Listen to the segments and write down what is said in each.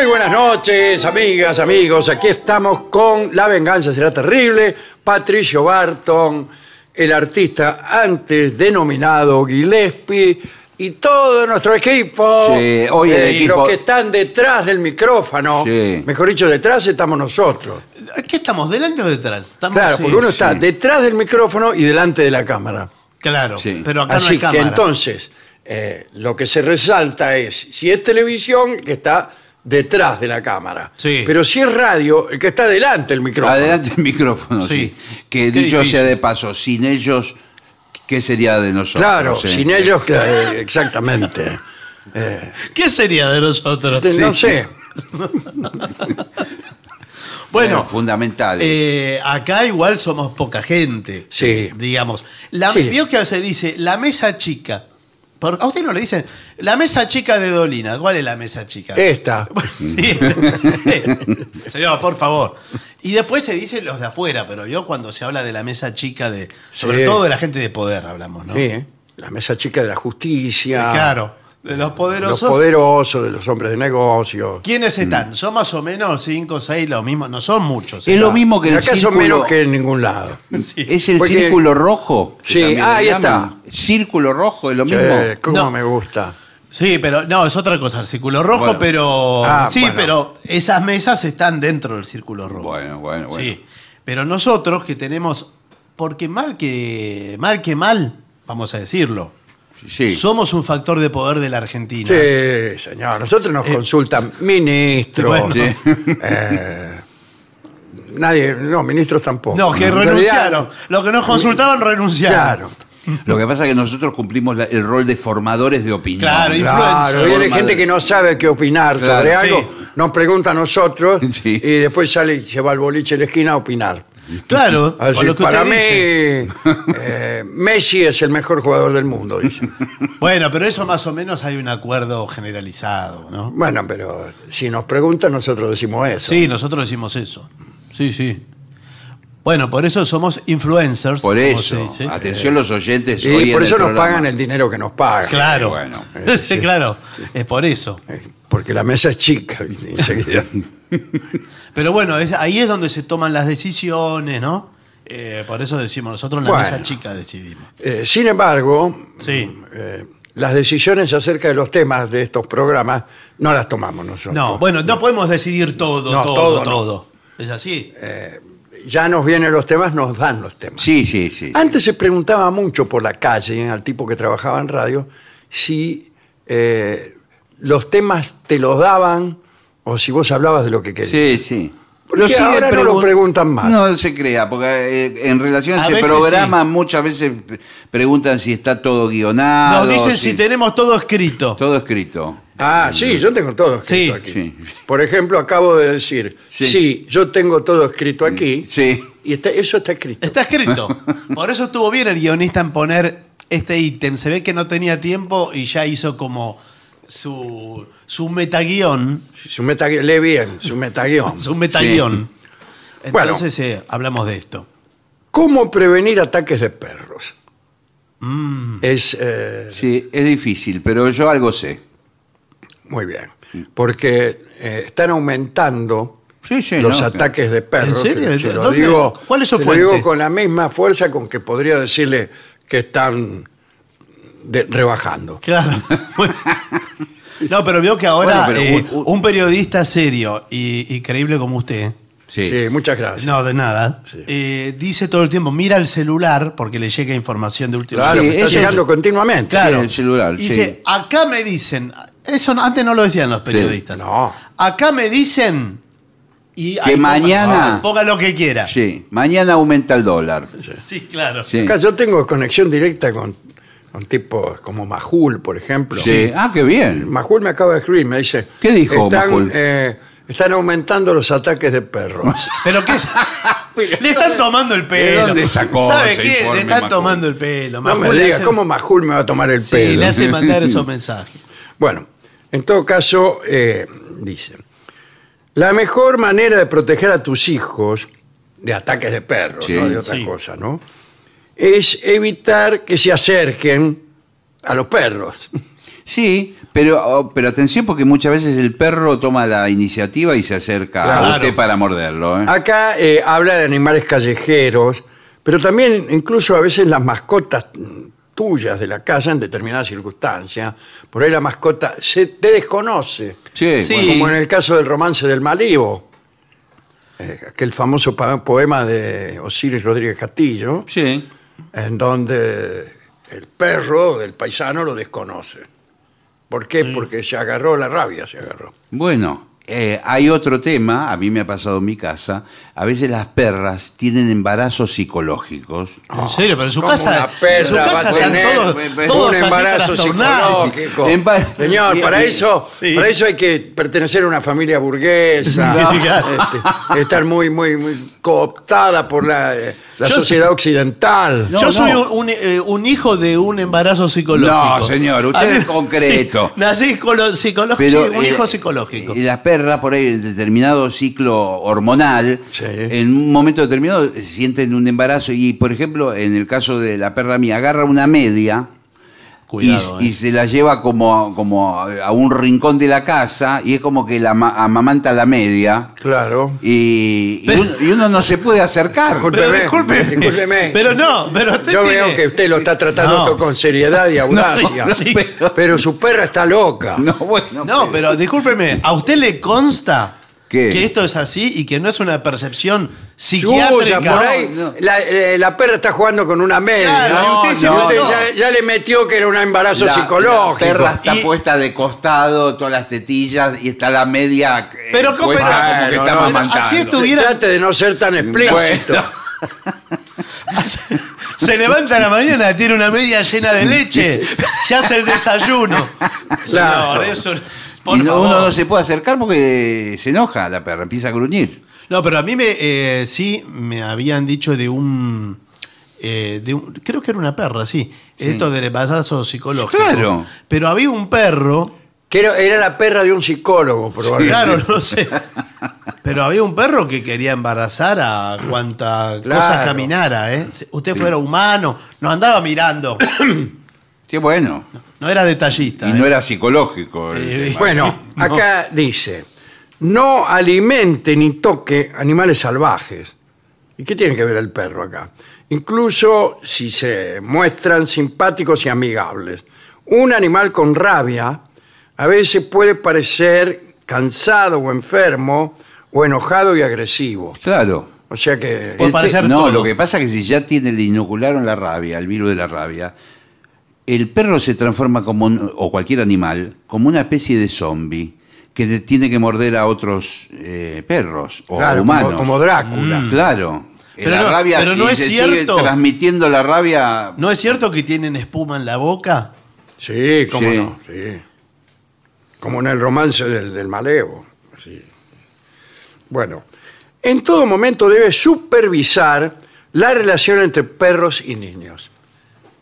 Muy buenas noches, amigas, amigos. Aquí estamos con La venganza será terrible. Patricio Barton, el artista antes denominado Gillespie y todo nuestro equipo. Sí, hoy el Eh, equipo- Los que están detrás del micrófono. Sí. Mejor dicho, detrás estamos nosotros. ¿Qué estamos, delante o detrás? Estamos, Claro, sí, porque uno está sí. detrás del micrófono y delante de la cámara. Claro, Sí. pero acá no Así hay que cámara. entonces, eh, lo que se resalta es, si es televisión, que está detrás de la cámara. Sí. Pero si es radio, el que está delante del micrófono. Adelante el micrófono, sí. Sí. Que Qué dicho difícil. sea de paso, sin ellos, ¿qué sería de nosotros? Claro, eh? sin ellos, claro, exactamente. ¿Qué sería de nosotros? No sé. Bueno, Eh, fundamentales. eh, acá igual somos poca gente. Sí. Digamos. La, Sí. Vio que se dice la mesa chica. Por- a usted no le dicen la mesa chica de Dolina. ¿Cuál es la mesa chica? Esta. Sí. Señor, por favor. Y después se dicen los de afuera, pero yo cuando se habla de la mesa chica de. Sobre Sí. todo de la gente de poder hablamos, ¿no? Sí, ¿eh? la mesa chica de la justicia. Claro. De los Los poderosos. poderosos, de los hombres de negocios. ¿Quiénes están? Son más o menos cinco o seis, lo mismo. No son muchos. es lo mismo que Y el acá son círculo. menos que en ningún lado. Sí. Es el Porque- círculo rojo. que Sí, también ah, le ahí llaman. Círculo rojo, es lo mismo. Eh, ¿Cómo No. me gusta? Sí, pero no, es otra cosa, el círculo rojo, Bueno. pero. Ah, sí, bueno. pero esas mesas están dentro del círculo rojo. Bueno, bueno, bueno. Sí. Pero nosotros que tenemos. Porque mal que. Mal que mal, vamos a decirlo. Sí. Somos un factor de poder de la Argentina. Sí, señor. Nosotros nos consultan ministros. bueno. eh, nadie, no, ministros tampoco. No, que En realidad, renunciaron. Los que nos consultaban renunciaron. Claro. Lo que pasa es que nosotros cumplimos la- el rol de formadores de opinión. Claro, y- Claro, Influencer. viene gente que no sabe qué opinar Claro, sobre sí. algo, nos pregunta a nosotros Sí. y después sale y se va al boliche de la esquina a opinar. Claro, Así, con lo que para usted mí, dice. eh, Messi es el mejor jugador del mundo, dice. Bueno, pero eso más o menos hay un acuerdo generalizado, ¿no? Bueno, pero si nos preguntan, nosotros decimos eso. Sí, nosotros decimos eso. Sí, sí. Bueno, por eso somos influencers. Por como eso, se dice. atención los oyentes. Y hoy por en eso el nos programa. pagan el dinero que nos pagan. Claro. Bueno. Sí, claro, es por eso. Eh, Porque la mesa es chica. enseguida. Pero bueno, es- ahí es donde se toman las decisiones, ¿no? Eh, por eso decimos, nosotros en la Bueno. mesa chica decidimos. Eh, sin embargo, Sí. eh, las decisiones acerca de los temas de estos programas no las tomamos nosotros. No, bueno, no podemos decidir todo, No, todo, todo todo. no. ¿Es así? Ya nos vienen los temas, nos dan los temas. Sí, sí, sí. Antes se preguntaba mucho por la calle al tipo que trabajaba en radio si eh, los temas te los daban o si vos hablabas de lo que querías. Sí, sí. Porque siguen ahora no lo pregun- preguntan más. No se crea, porque eh, en relación a, A este programa muchas veces pre- preguntan si está todo guionado. Nos dicen si tenemos todo escrito. Todo escrito. Ah, sí, yo tengo todo escrito Sí, aquí. sí. Por ejemplo, acabo de decir, sí. Sí. yo tengo todo escrito aquí. Sí. Y está- eso está escrito. Está escrito. Por eso estuvo bien el guionista en poner este ítem. Se ve que no tenía tiempo y ya hizo como su, su metaguión. Su metaguión, lee bien, su metaguión. Su metaguión. Bueno. Entonces eh, hablamos de esto. ¿Cómo prevenir ataques de perros? Mm. Es eh, Sí, es difícil, pero yo algo sé. muy bien. Porque eh, están aumentando Sí, sí, los no, ataques de perros. ¿En serio? Se- se lo ¿Dónde? digo, ¿Cuál es su se lo digo con la misma fuerza con que podría decirle que están de- rebajando. Claro. no, pero veo que ahora Bueno, pero eh, un- periodista serio y, y creíble como usted, Sí. Sí, muchas gracias. no de nada, Sí. eh, dice todo el tiempo, mira el celular porque le llega información de última Claro, Sí, me está eso- llegando continuamente. Claro. Sí, el celular, Y Dice, acá me dicen, eso no- antes no lo decían los periodistas. No. Acá me dicen y Que ahí ponga- mañana- ponga lo que quiera. Sí, mañana aumenta el dólar. Sí, claro. Sí. Acá yo tengo conexión directa con, con tipos como Majul, por ejemplo. Sí. Ah, qué bien. Majul me acaba de escribir, me dice... ¿Qué dijo están, Majul? eh, están aumentando los ataques de perros. Pero qué es? Le están tomando el pelo. ¿De dónde sacó ¿Sabe ese qué? informe, Le están Majul? tomando el pelo. no me le digas, hace- ¿cómo Majul me va a tomar el Sí, pelo? le hace mandar esos mensajes. Bueno, en todo caso, eh, dice, la mejor manera de proteger a tus hijos de ataques de perros, Sí, no de otra sí. cosa, ¿no? Es evitar que se acerquen a los perros. Sí, pero, oh, pero atención porque muchas veces el perro toma la iniciativa y se acerca Claro. a usted para morderlo. ¿eh? Acá eh, habla de animales callejeros, pero también incluso a veces las mascotas tuyas de la casa en determinadas circunstancias. Por ahí la mascota se te desconoce. Sí, Sí. bueno. Como en el caso del romance del Malibo, eh, aquel famoso pa- poema de Osiris Rodríguez Castillo, Sí. En donde el perro del paisano lo desconoce. ¿Por qué? Porque se agarró la rabia, se agarró. Bueno, eh, hay otro tema, a mí me ha pasado en mi casa, a veces las perras tienen embarazos psicológicos. En serio, pero en su ¿Cómo casa, una perra en su va a casa están tener todos, un todos un embarazo psicológico. Señor, para eso, Sí. para eso hay que pertenecer a una familia burguesa, este, estar muy, muy, muy cooptada por la, eh, la sociedad occidental. No, Yo no. soy un, un, eh, un hijo de un embarazo psicológico. No, señor, usted es concreto. Sí, nací psicológico, sí, un eh, hijo psicológico. Y las perras, por ahí, en determinado ciclo hormonal, Sí. En un momento determinado eh, sienten un embarazo. Y, por ejemplo, en el caso de la perra mía, agarra una media Cuidado, y, eh. y se la lleva como, como a un rincón de la casa y es como que la ama- amamanta la media. Claro. Y, y Pero- uno, y uno no se puede acercar. Disculpe. Pero Discúlpeme, discúlpeme. Pero no, pero usted Yo tiene- veo que usted lo está tratando No. esto con seriedad y audacia. No, sí, pero... su perra está loca. No, bueno, No, pero discúlpeme, ¿a usted le consta ¿Qué? que esto es así y que no es una percepción Suya, psiquiátrica? por ahí, no. La, eh, la perra está jugando con una media. Claro, usted usted no, ya, ya le metió que era un embarazo La- psicológico. La perra está Y- puesta de costado, todas las tetillas, y está la media eh, Pero, ¿cómo- puesta pero- como que está no, amamantando. así estuviera- Trate de no ser tan explícito. Bueno. Se levanta a la mañana, tiene una media llena de leche, se hace el desayuno. Claro. Señor, eso, por y no- favor. uno no se puede acercar porque se enoja la perra, empieza a gruñir. No, pero a mí me, eh, sí me habían dicho de un, eh, de un- Creo que era una perra, sí. Esto del embarazo psicológico. Claro. Pero había un perro. Que era, era la perra de un psicólogo, probablemente. Claro, no sé. Pero había un perro que quería embarazar a cuanta Claro. cosa caminara, ¿eh? Si Usted fuera humano, no andaba mirando. Sí, bueno. No era detallista. Y ¿eh? no era psicológico el Eh, tema. Bueno, No. acá dice, no alimente ni toque animales salvajes. ¿Y qué tiene que ver el perro acá? Incluso si se muestran simpáticos y amigables. Un animal con rabia a veces puede parecer cansado o enfermo o enojado y agresivo. Claro. O sea que... Puede El te- parecer no, todo. lo que pasa es que si ya tiene, le inocularon la rabia, el virus de la rabia, el perro se transforma como, un- o cualquier animal, como una especie de zombie que tiene que morder a otros eh, perros o Claro, humanos. como, como Drácula. Claro. Pero la no- rabia pero no y es se sigue cierto. transmitiendo la rabia. ¿No es cierto que tienen espuma en la boca? Sí, cómo Sí. no, sí. Como en el romance del, del Malevo. sí. Bueno, en todo momento debe supervisar la relación entre perros y niños.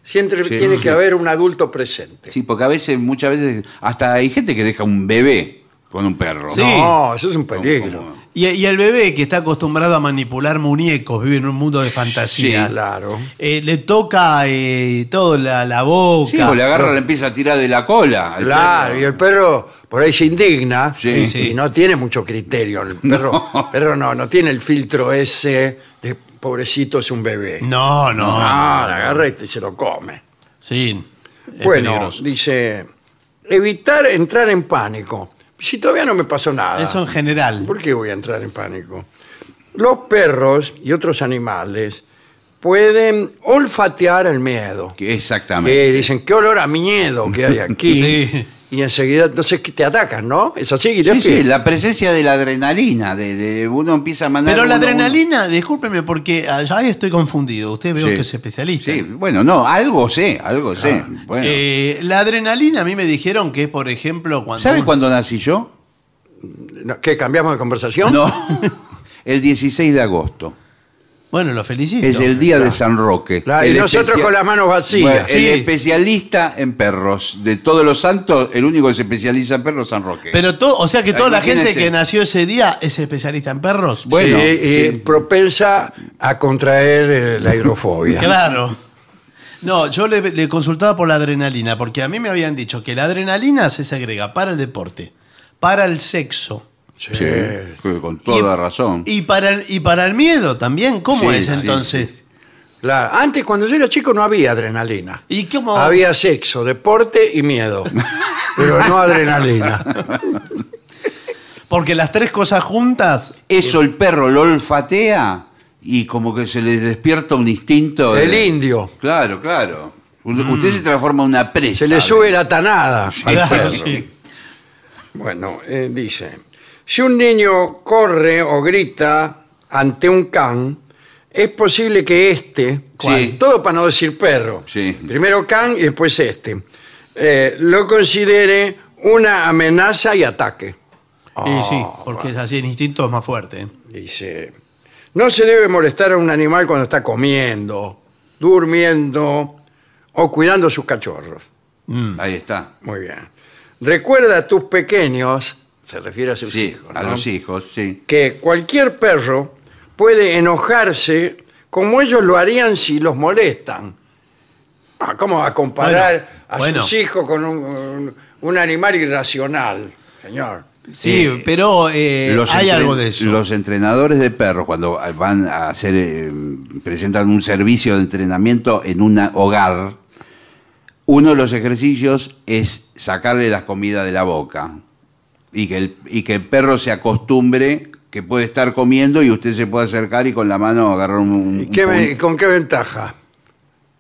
Siempre Sí. tiene que haber un adulto presente. Sí, porque a veces, muchas veces, hasta hay gente que deja un bebé con un perro. Sí. No, eso es un peligro. Como- Y, y el bebé que está acostumbrado a manipular muñecos, vive en un mundo de fantasía. Sí, claro. Eh, le toca eh, todo, la, la boca. Sí, o le agarra, le empieza a tirar de la cola. al Claro, perro. y el perro por ahí se indigna Sí. y Sí. no tiene mucho criterio. El perro no, perro no, no tiene el filtro ese de pobrecito es un bebé. No, no. No, no, la agarra y se lo come. Sí. es bueno, peligroso. dice, evitar entrar en pánico. Si todavía no me pasó nada. Eso en general. ¿Por qué voy a entrar en pánico? Los perros y otros animales pueden olfatear el miedo. Que Exactamente. Que dicen, qué olor a miedo que hay aquí. Sí. Y enseguida, entonces que te atacan, ¿no? Es así, Sí, Gillespie? sí, la presencia de la adrenalina, de, de uno empieza a mandar... Pero la uno- adrenalina, discúlpeme porque ah, ahí estoy confundido. Usted veo Sí. que es especialista. Sí, bueno, no, algo sé, algo sé. Bueno. Eh, la adrenalina a mí me dijeron que es, por ejemplo, cuando. ¿Sabe uno- cuándo nací yo? ¿Qué, cambiamos de conversación? No, el 16 de agosto. Bueno, lo felicito. Es el día de San Roque. Claro, y El nosotros especia- con las manos vacías. Bueno, Sí. El especialista en perros. De todos los santos, el único que se especializa en perros es San Roque. Pero todo, o sea que toda la gente Imagínese. que nació ese día es especialista en perros. Bueno, Sí, y sí. propensa a contraer eh, la hidrofobia. Claro. No, yo le, le consultaba por la adrenalina, porque a mí me habían dicho que la adrenalina se segrega para el deporte, para el sexo Sí. Sí, con toda Y- razón. y para el, y para el miedo también. ¿Cómo Sí, es entonces? sí. Claro, Antes, cuando yo era chico, no había adrenalina. ¿Y cómo? Había sexo, deporte y miedo. Pero no adrenalina. Porque las tres cosas juntas. Eso el perro lo olfatea y como que se le despierta un instinto. de- El indio. Claro, claro. U- Usted se transforma en una presa. Se le sube la tanada al Claro, perro. sí. Bueno, eh, dice, si un niño corre o grita ante un can, es posible que este, Sí. todo para no decir perro, Sí. primero can y después este, eh, lo considere una amenaza y ataque. Sí, sí, Ah, porque es así, el instinto es más fuerte. ¿eh? Dice, no se debe molestar a un animal cuando está comiendo, durmiendo o cuidando sus cachorros. Ahí está. Muy bien. Recuerda a tus pequeños, se refiere a sus Sí, hijos, a ¿no? los hijos, sí. que cualquier perro puede enojarse como ellos lo harían si los molestan. Ah, ¿Cómo va a comparar Bueno, bueno. a sus hijos con un, un- un animal irracional, señor? Sí, Eh, pero eh, Los hay entre- algo de eso. Los entrenadores de perros, cuando van a hacer, eh, presentan un servicio de entrenamiento en un hogar, uno de los ejercicios es sacarle la comida de la boca y que el, y que el perro se acostumbre que puede estar comiendo y usted se puede acercar y con la mano agarrar un, un- ¿Y qué un- ve- ¿Con qué ventaja?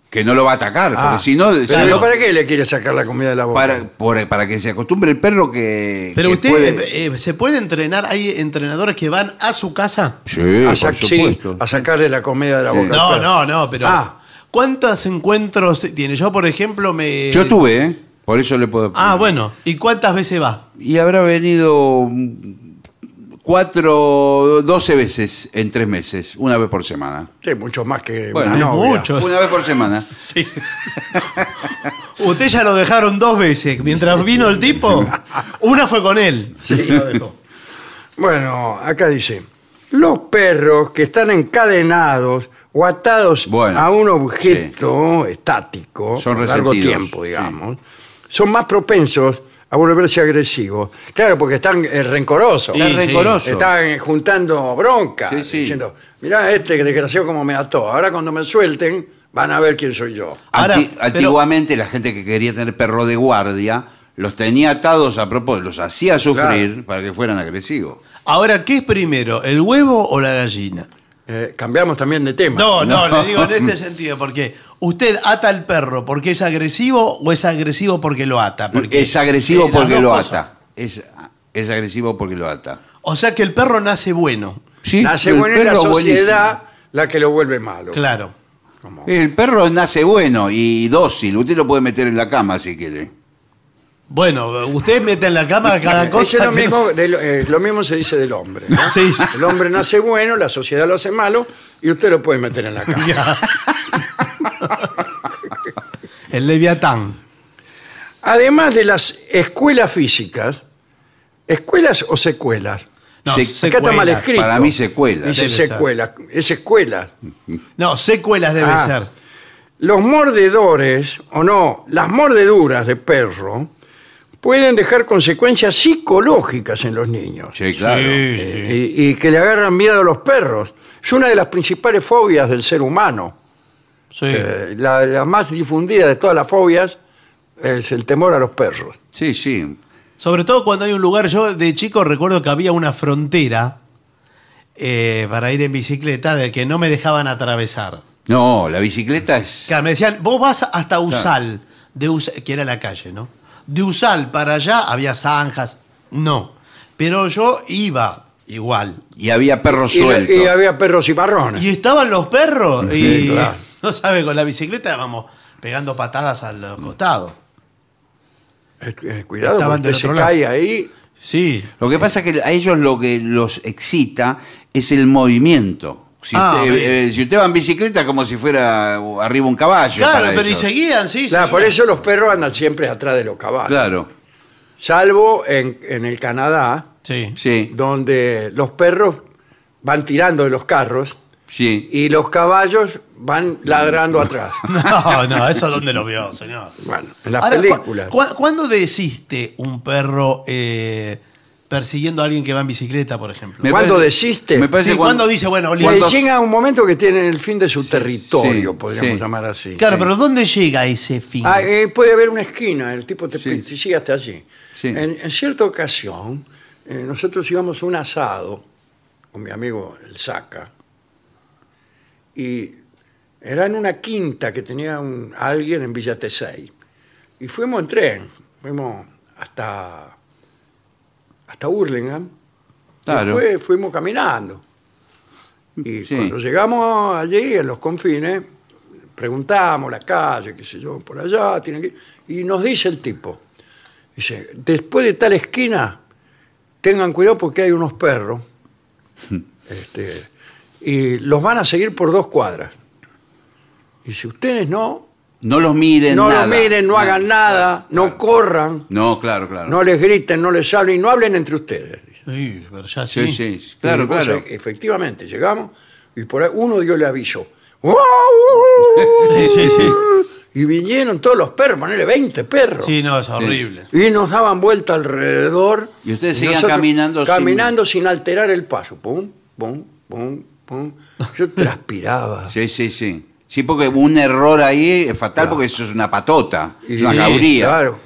que no lo va a atacar, Ah, porque si no, pero si no- ¿para qué le quiere sacar la comida de la boca? para, por- para que se acostumbre el perro que Pero que usted puede- eh, se puede entrenar, hay entrenadores que van a su casa. sí, a, por sac- sí, supuesto. a sacarle la comida de la Sí. boca. No, no, no, pero Ah. ¿cuántos encuentros tiene? Yo, por ejemplo, me Yo tuve, ¿eh? Por eso le puedo. Ah, bueno, ¿y cuántas veces va? Y habrá venido cuatro, doce veces en tres meses, una vez por semana. Sí, mucho más que Bueno, una novia. Una vez por semana. Sí. Usted ya lo dejaron dos veces. Mientras vino el tipo, una fue con él. Sí. Lo dejó. Bueno, acá dice, los perros que están encadenados o atados Bueno, a un objeto estático Son por largo tiempo, sí. Son más propensos a volverse agresivos. Claro, porque están eh, rencorosos. Sí, Está sí. rencoroso. Están eh, juntando bronca, Sí, sí. diciendo, mirá este desgraciado como me ató. Ahora cuando me suelten, van a ver quién soy yo. Ahora, Anti- pero- antiguamente la gente que quería tener perro de guardia los tenía atados a propósito, los hacía sufrir Claro. para que fueran agresivos. Ahora, ¿qué es primero, el huevo o la gallina? Eh, cambiamos también de tema. No, no, le digo en este sentido, porque usted ata al perro porque es agresivo o es agresivo porque lo ata. Porque, es agresivo eh, porque lo cosas. ata. Es, es agresivo porque lo ata. O sea que el perro nace bueno. Sí, Nace bueno es la sociedad la que lo vuelve malo. Claro. El perro nace bueno y dócil. Usted lo puede meter en la cama si quiere. Bueno, usted mete en la cama cada Eso cosa. es lo que no- mismo, de lo, eh, lo mismo se dice del hombre. ¿no? Sí, sí. El hombre nace bueno, la sociedad lo hace malo y usted lo puede meter en la cama. El leviatán. Además de las escuelas físicas, escuelas o secuelas. No, Se- Acá está mal secuelas. escrito. Para mí secuelas. Dice Debe ser. secuelas. Es escuela. No, secuelas debe Ah. ser. Los mordedores, o no, las mordeduras de perro pueden dejar consecuencias psicológicas en los niños. Sí, claro. Eh, y, y que le agarran miedo a los perros. Es una de las principales fobias del ser humano. Sí. Eh, la, la más difundida de todas las fobias es el temor a los perros. Sí, sí. Sobre todo cuando hay un lugar, yo de chico recuerdo que había una frontera eh, para ir en bicicleta de que no me dejaban atravesar. No, la bicicleta es. Claro, me decían, vos vas hasta Usal, de Us- que era la calle, ¿no? De Usal para allá había zanjas, no. Pero yo iba igual. Y había perros Y, sueltos. y había perros y marrones. Y estaban los perros y, claro. no sabe, con la bicicleta vamos pegando patadas a los costados. Eh, eh, cuidado, Estaban porque del usted se otro lado. cae ahí. Sí. Lo que pasa es que a ellos lo que los excita es el movimiento. Si, Ah, usted, bien. eh, si usted va en bicicleta es como si fuera arriba un caballo. Claro, para pero y ellos. seguían, sí, Claro, seguían. por eso los perros andan siempre atrás de los caballos. Claro, Salvo en, en el Canadá, Sí. sí, donde los perros van tirando de los carros sí. y los caballos van ladrando atrás. No, no, eso dónde lo vio, señor. Bueno, en las Ahora, ¿cu- películas. cu- ¿Cuándo desiste un perro eh, persiguiendo a alguien que va en bicicleta, por ejemplo? Me ¿Cuándo parece- desiste? Me parece Sí, cuando- ¿cuándo dice, bueno, listo? llega un momento que tienen el fin de su territorio, sí, podríamos sí. llamar así. Claro, Sí. pero ¿dónde llega ese fin? Ah, eh, puede haber una esquina, el tipo te Sí. pide, sigue hasta allí. Sí. En, en cierta ocasión, eh, nosotros íbamos a un asado con mi amigo el Saca, y era en una quinta que tenía un, alguien en Villa Tesey. Y fuimos en tren, fuimos hasta, hasta Hurlingham, Claro. después fuimos caminando. Y Sí. cuando llegamos allí, en los confines, preguntamos la calle, qué sé yo, por allá, que... y nos dice el tipo, dice, después de tal esquina, tengan cuidado porque hay unos perros, este, y los van a seguir por dos cuadras. Y si ustedes no, No los miren no nada. lo miren, no hagan nada, no claro. corran, No, claro, claro. no les griten, no les hablen y no hablen entre ustedes. Sí, pero ya sí. sí, sí. Claro, Y vos, claro. eh, Efectivamente, llegamos y por ahí uno dio el aviso. ¡Wow! Sí, sí, sí. Y vinieron todos los perros, ponele 20 perros. Sí, no, es horrible. Y nos daban vuelta alrededor. Y ustedes seguían nosotros caminando sin- Caminando sin... alterar el paso. Pum, pum, pum, pum. Yo transpiraba. Sí, sí, sí. Sí, porque un error ahí es fatal Claro. porque eso es una patota, Y una sí. Claro,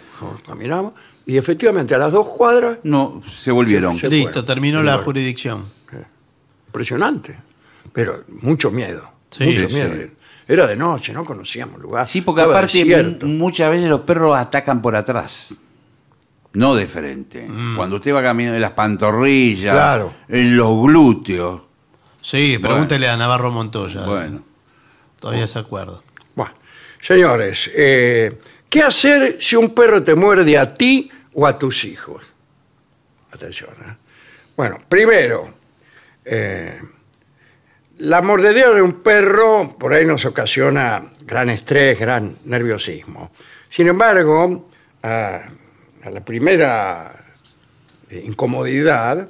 caminamos. Y efectivamente, a las dos cuadras, No, se volvieron. Se- Listo, fueron. terminó Se la fueron. jurisdicción. impresionante. Pero mucho miedo. Sí, mucho sí. miedo. Era de noche, no conocíamos lugar. Sí, porque Estaba aparte muchas veces los perros atacan por atrás. No de frente. Cuando usted va caminando en las pantorrillas, Claro. en los glúteos. Sí, pregúntele a Navarro Montoya. Bueno. Todavía se acuerda. Bueno, señores, eh, ¿qué hacer si un perro te muerde a ti o a tus hijos? Atención. ¿eh? Bueno, primero, eh, la mordedera de un perro por ahí nos ocasiona gran estrés, gran nerviosismo. Sin embargo, a, a la primera incomodidad,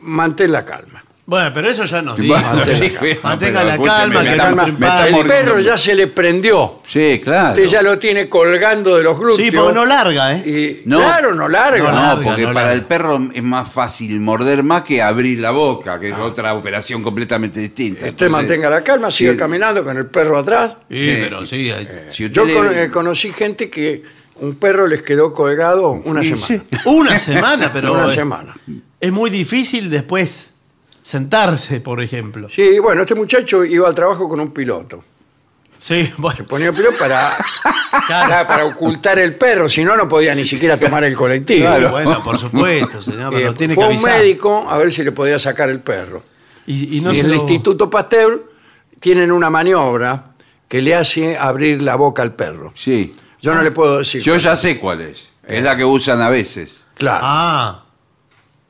mantén la calma. Bueno, pero eso ya nos dijo. Mantenga- sí, la escúcheme, calma, me que está- no me te está empales. El mordiendo. perro ya se le prendió. Sí, claro. Usted ya lo tiene colgando de los glúteos. Sí, porque no larga, ¿eh? Y, Claro, no larga. No No, larga, porque no para larga. el perro es más fácil morder más que abrir la boca, que es otra operación completamente distinta. Usted Entonces, mantenga la calma, siga sí. caminando con el perro atrás. Sí, Sí. pero sí. hay- Si usted Yo le- con- eh, conocí gente que un perro les quedó colgado una Sí, semana. sí. Una semana, pero. una eh, semana. Es muy difícil después sentarse, por ejemplo. Sí, bueno, este muchacho iba al trabajo con un piloto. Sí, bueno. Ponía el piloto para, Claro. para, para ocultar el perro, si no, no podía ni siquiera tomar el colectivo. Claro. Bueno, por supuesto, señor, pero Eh, tiene fue que un avisar. médico a ver si le podía sacar el perro. Y, y no y se en el lo- Instituto Pasteur tienen una maniobra que le hace abrir la boca al perro. Sí. Yo no le puedo decir. Yo ya sé cuál es. Es la que usan a veces. Claro. Ah,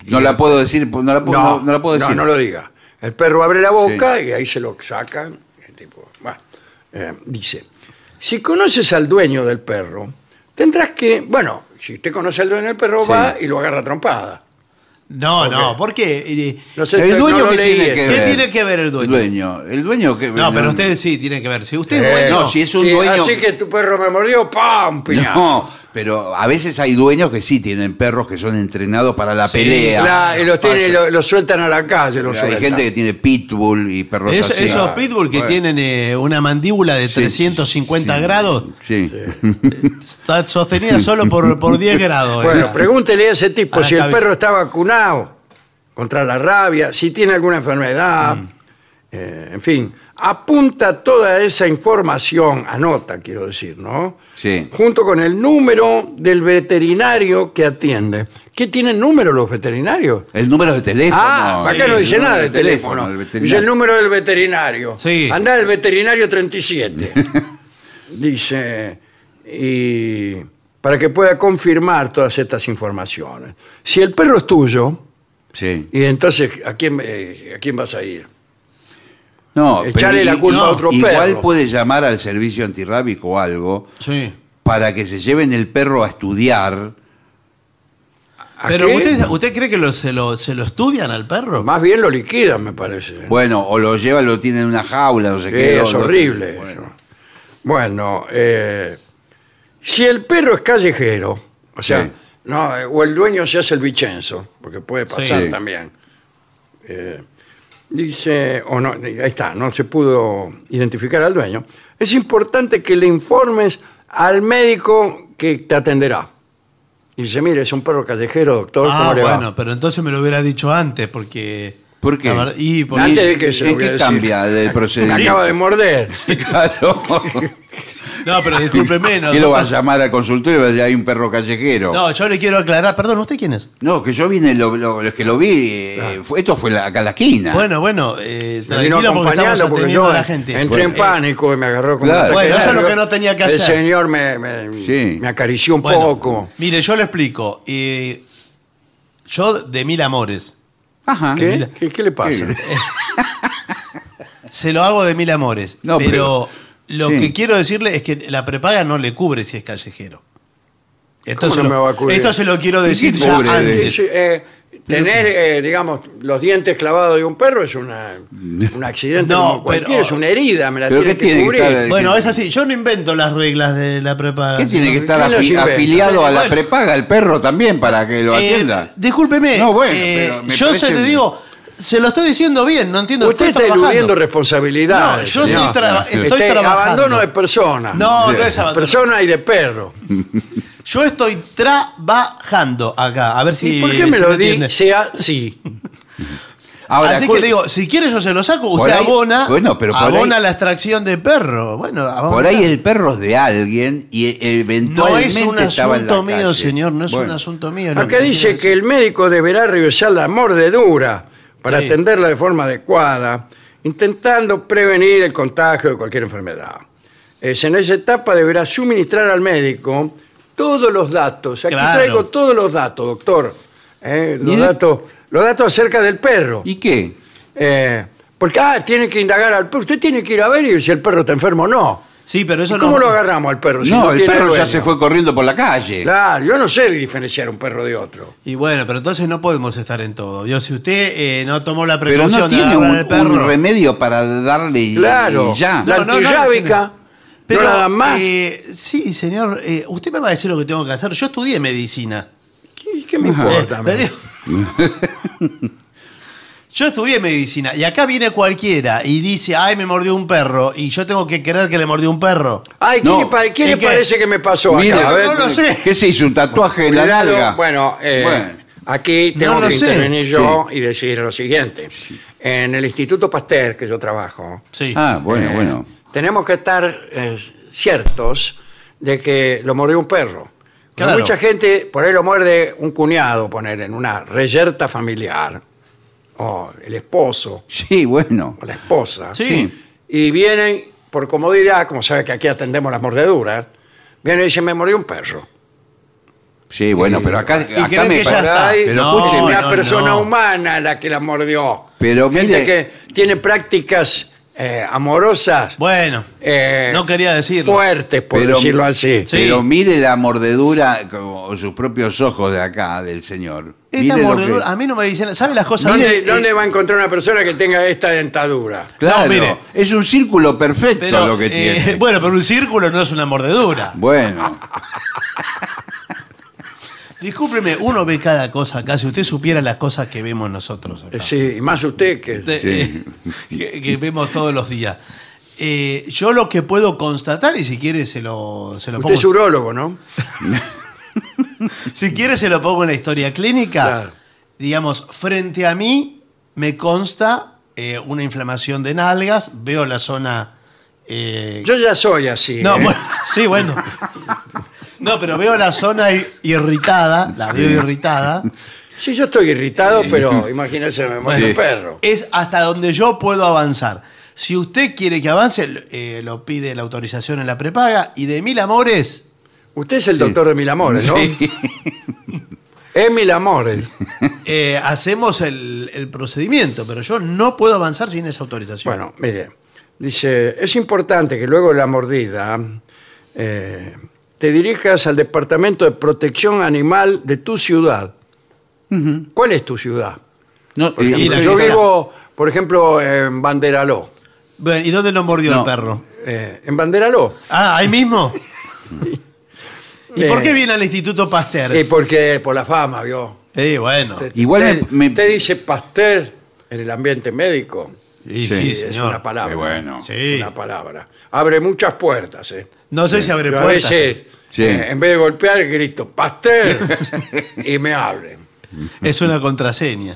No la puedo decir, no la puedo, no, no la puedo decir. No, no lo diga. El perro abre la boca y ahí se lo sacan. El tipo, bueno, eh, dice, si conoces al dueño del perro, tendrás que, bueno, si usted conoce al dueño del perro, Sí. va y lo agarra trompada. no, no, ¿por qué? Y- No sé, El no dueño lo que tiene que ¿Qué ver. tiene que ver el dueño? El dueño. El dueño que. No, pero usted sí tiene que ver. Si usted es Eh, dueño. no, si es un Sí, dueño. Así que tu perro me mordió, ¡pam! Piñazo. No, pero a veces hay dueños que sí tienen perros que son entrenados para la Sí, pelea. Claro, y los, tiene- Pasa. lo, lo sueltan a la calle, los Hay gente que tiene pitbull y perros Es- así. esos pitbull que Bueno, tienen eh, una mandíbula de sí, 350 sí, grados Sí. está sostenida solo por, por 10 grados. eh. Bueno, pregúntele a ese tipo A la si el cabeza. perro está vacunado contra la rabia, si tiene alguna enfermedad, Mm. eh, en fin. Apunta toda esa información, anota, quiero decir, ¿no? Sí. Junto con el número del veterinario que atiende. ¿Qué tienen número los veterinarios? El número de teléfono. Ah, acá Sí, no el dice nada de teléfono. del dice veterinario. el número del veterinario. Sí. Anda el veterinario 37. dice, y para que pueda confirmar todas estas informaciones. Si el perro es tuyo, Sí. y entonces, ¿a quién, eh, ¿a quién vas a ir? No, Echarle pero la culpa a otro igual perro. puede llamar al servicio antirrábico o algo Sí. para que se lleven el perro a estudiar. ¿A Pero qué? usted, ¿usted cree que lo- se, lo, se lo estudian al perro? Más bien lo liquidan, me parece. Bueno, o lo lleva, lo tiene en una jaula, no sé Sí, qué. es horrible bueno. eso. Bueno, eh, si el perro es callejero, o sea, Sí. no, eh, o el dueño se hace el Vicenzo, porque puede pasar Sí. también. Eh, dice, o no, ahí está, no se pudo identificar al dueño. Es importante que le informes al médico que te atenderá. Y dice, mire, es un perro callejero, doctor, ah, ¿cómo le va? bueno, pero entonces me lo hubiera dicho antes, porque. ¿Por qué? verdad- y Antes de que se lo ¿En voy a qué cambia Me procedimiento? acaba de morder. Claro. No, pero discúlpeme. ¿Qué lo va a llamar al consultorio y va a decir, hay un perro callejero? No, yo le quiero aclarar. Perdón, ¿usted quién es? No, que yo vine, lo, que lo vi, eh, fue- esto fue la- acá en la esquina. Bueno, bueno, eh, vino tranquilo porque estamos acompañando porque atendiendo yo a la gente. entré en Eh, pánico y me agarró como Claro. Bueno, eso es lo que no tenía que El hacer. señor me, me, Sí. me acarició un bueno, poco. Mire, yo le explico. Eh, yo de mil amores. Ajá. ¿Qué? ¿Qué, qué le pasa? Se lo hago de mil amores. No, pero, pero- lo sí. que quiero decirle es que la prepaga no le cubre si es callejero. Esto, ¿Cómo se, no lo, me va a cubrir? esto se lo quiero ¿Y decir ya antes. Eh, tener, eh, digamos, los dientes clavados de un perro es una, un accidente No, como cualquiera, pero- es una herida, me la ¿Pero tiene qué que tiene que cubrir. estar- Bueno, es así. Yo no invento las reglas de la prepaga. ¿Qué tiene que estar afiliado a la prepaga el perro también para que lo Eh, atienda? discúlpeme. No, bueno, eh, pero me yo se le digo, se lo estoy diciendo bien, no entiendo. Usted estoy está eludiendo responsabilidades. No, yo señor. estoy, tra- estoy Este, trabajando. Abandono de persona. No, no es abandono. Persona y de perro. Yo estoy trabajando acá. A ver si. ¿Y por qué si me lo entiende. dice así? Ahora, Así que le digo, si quiere yo se lo saco, usted ahí- abona, bueno, pero abona ahí- la extracción de perro. Bueno, por ahí el perro es de alguien y no eventualmente es un asunto mío, calle. señor, no es un asunto mío. Acá que dice quiero que el médico deberá revisar la mordedura para atenderla de forma adecuada, intentando prevenir el contagio de cualquier enfermedad. Es, en esa etapa deberá suministrar al médico todos los datos. Aquí Claro. traigo todos los datos, doctor. Eh, los, ¿Y de- datos, los datos acerca del perro. ¿Y qué? Eh, porque, ah, tiene que indagar al perro. Usted tiene que ir a ver y si el perro está enfermo o no. Sí, pero eso ¿Y ¿Cómo no. lo agarramos al perro? si no, el tiene perro ya dueño? se fue corriendo por la calle. Claro, yo no sé diferenciar un perro de otro. Y bueno, pero entonces no podemos estar en todo. Yo, si usted eh, no tomó la Pero precaución no de tiene un, al perro. un remedio para darle y, Claro, y ya. la No, no, no, Pero, no la dan más. eh, sí, señor. eh, usted me va a decir lo que tengo que hacer. Yo estudié medicina. ¿Qué, qué me importa? a mí? Le digo- Yo estudié medicina y acá viene cualquiera y dice, ay, me mordió un perro y yo tengo que creer que le mordió un perro. Ay, ¿qué, No, le, pa- qué ¿qué, le qué? parece que me pasó Mire, acá? A ver, no lo sé. ¿Qué se hizo? ¿Un tatuaje en la cuidado. nalga? Bueno, eh, Bueno. aquí tengo No lo que sé. intervenir yo y decir lo siguiente. En el Instituto Pasteur, que yo trabajo, Sí. Ah, bueno, eh, bueno. tenemos que estar eh, ciertos de que lo mordió un perro. Porque Claro. Mucha gente, por ahí lo muerde un cuñado, poner en una reyerta familiar, o el esposo, Sí, bueno. o la esposa. Sí. Y vienen, por comodidad, como sabe que aquí atendemos las mordeduras, vienen y dicen, me mordió un perro. Sí, bueno, pero acá, Y acá creen me que ya está. Pero No, es una no, persona no. humana la que la mordió. Pero Gente mire- que tiene prácticas eh, amorosas Bueno, eh, no quería decirlo. fuertes, por Pero- decirlo así. Sí. Pero mire la mordedura con sus propios ojos de acá, del señor. Esta Mire lo mordedura, que- a mí no me dicen, ¿sabe las cosas? ¿Dónde, Eh, dónde va a encontrar una persona que tenga esta dentadura? Claro, No, mire. es un círculo perfecto pero, lo que eh, tiene. bueno, pero un círculo no es una mordedura. Bueno, Discúlpeme, uno ve cada cosa acá. Si usted supiera las cosas que vemos nosotros acá. Eh, Sí, y más usted que... De- Sí. eh, que, que vemos todos los días. Eh, yo lo que puedo constatar, y si quiere se lo, se lo Usted es pongo. urólogo, ¿no? Si quiere se lo pongo en la historia clínica. Claro. Digamos, frente a mí me consta eh, una inflamación de nalgas, veo la zona. eh, Yo ya soy así. no, bueno, sí, bueno. No, pero veo la zona i- irritada, la veo irritada. Sí, yo estoy irritado, pero imagínese, me muerde Sí. un perro. Es hasta donde yo puedo avanzar. Si usted quiere que avance, eh, lo pide la autorización en la prepaga y de mil amores. Usted es el doctor de mil amores, ¿no? sí. Es mil amores. eh, hacemos el, el procedimiento, pero yo no puedo avanzar sin esa autorización. Bueno, mire, dice, es importante que luego de la mordida eh, te dirijas al Departamento de Protección Animal de tu ciudad. ¿Cuál es tu ciudad? No, Por eh, ejemplo, yo vivo, por ejemplo, en Banderaló. Bueno, ¿y dónde lo mordió No. el perro? Eh, en Banderaló. Ah, ahí mismo. ¿Y por Eh. qué viene al Instituto Pasteur? Y porque por la fama, vio. Eh, bueno. Usted- Igual usted, me- me- usted dice Pasteur en el ambiente médico. Y Sí, sí, es señor. una palabra. Qué bueno. Sí. Una palabra. Abre muchas puertas, ¿eh? No sé si abre Yo a puertas. veces, Sí. eh, en vez de golpear, grito, Pasteur, y me abren. Es una contraseña.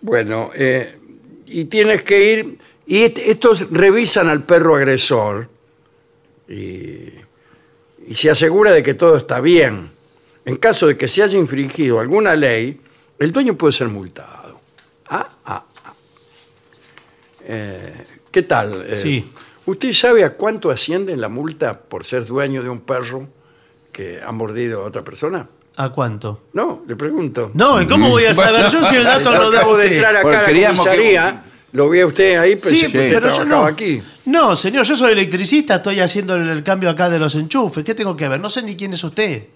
Bueno, eh, y tienes que ir, y est- estos revisan al perro agresor y, y se asegura de que todo está bien. En caso de que se haya infringido alguna ley, el dueño puede ser multado. Ah, ah, ah. Eh, ¿Qué tal? Eh, Sí. ¿Usted sabe a cuánto asciende la multa por ser dueño de un perro que ha mordido a otra persona? ¿A cuánto? No, le pregunto. No, ¿y cómo voy a saber yo si el dato lo da acabo de entrar acá Porque a la queríamos que- comisaría, lo vi a usted ahí, pensé Sí, que usted pero yo trabajaba no. aquí. No, señor, yo soy electricista, estoy haciendo el, el cambio acá de los enchufes. ¿Qué tengo que ver? No sé ni quién es usted.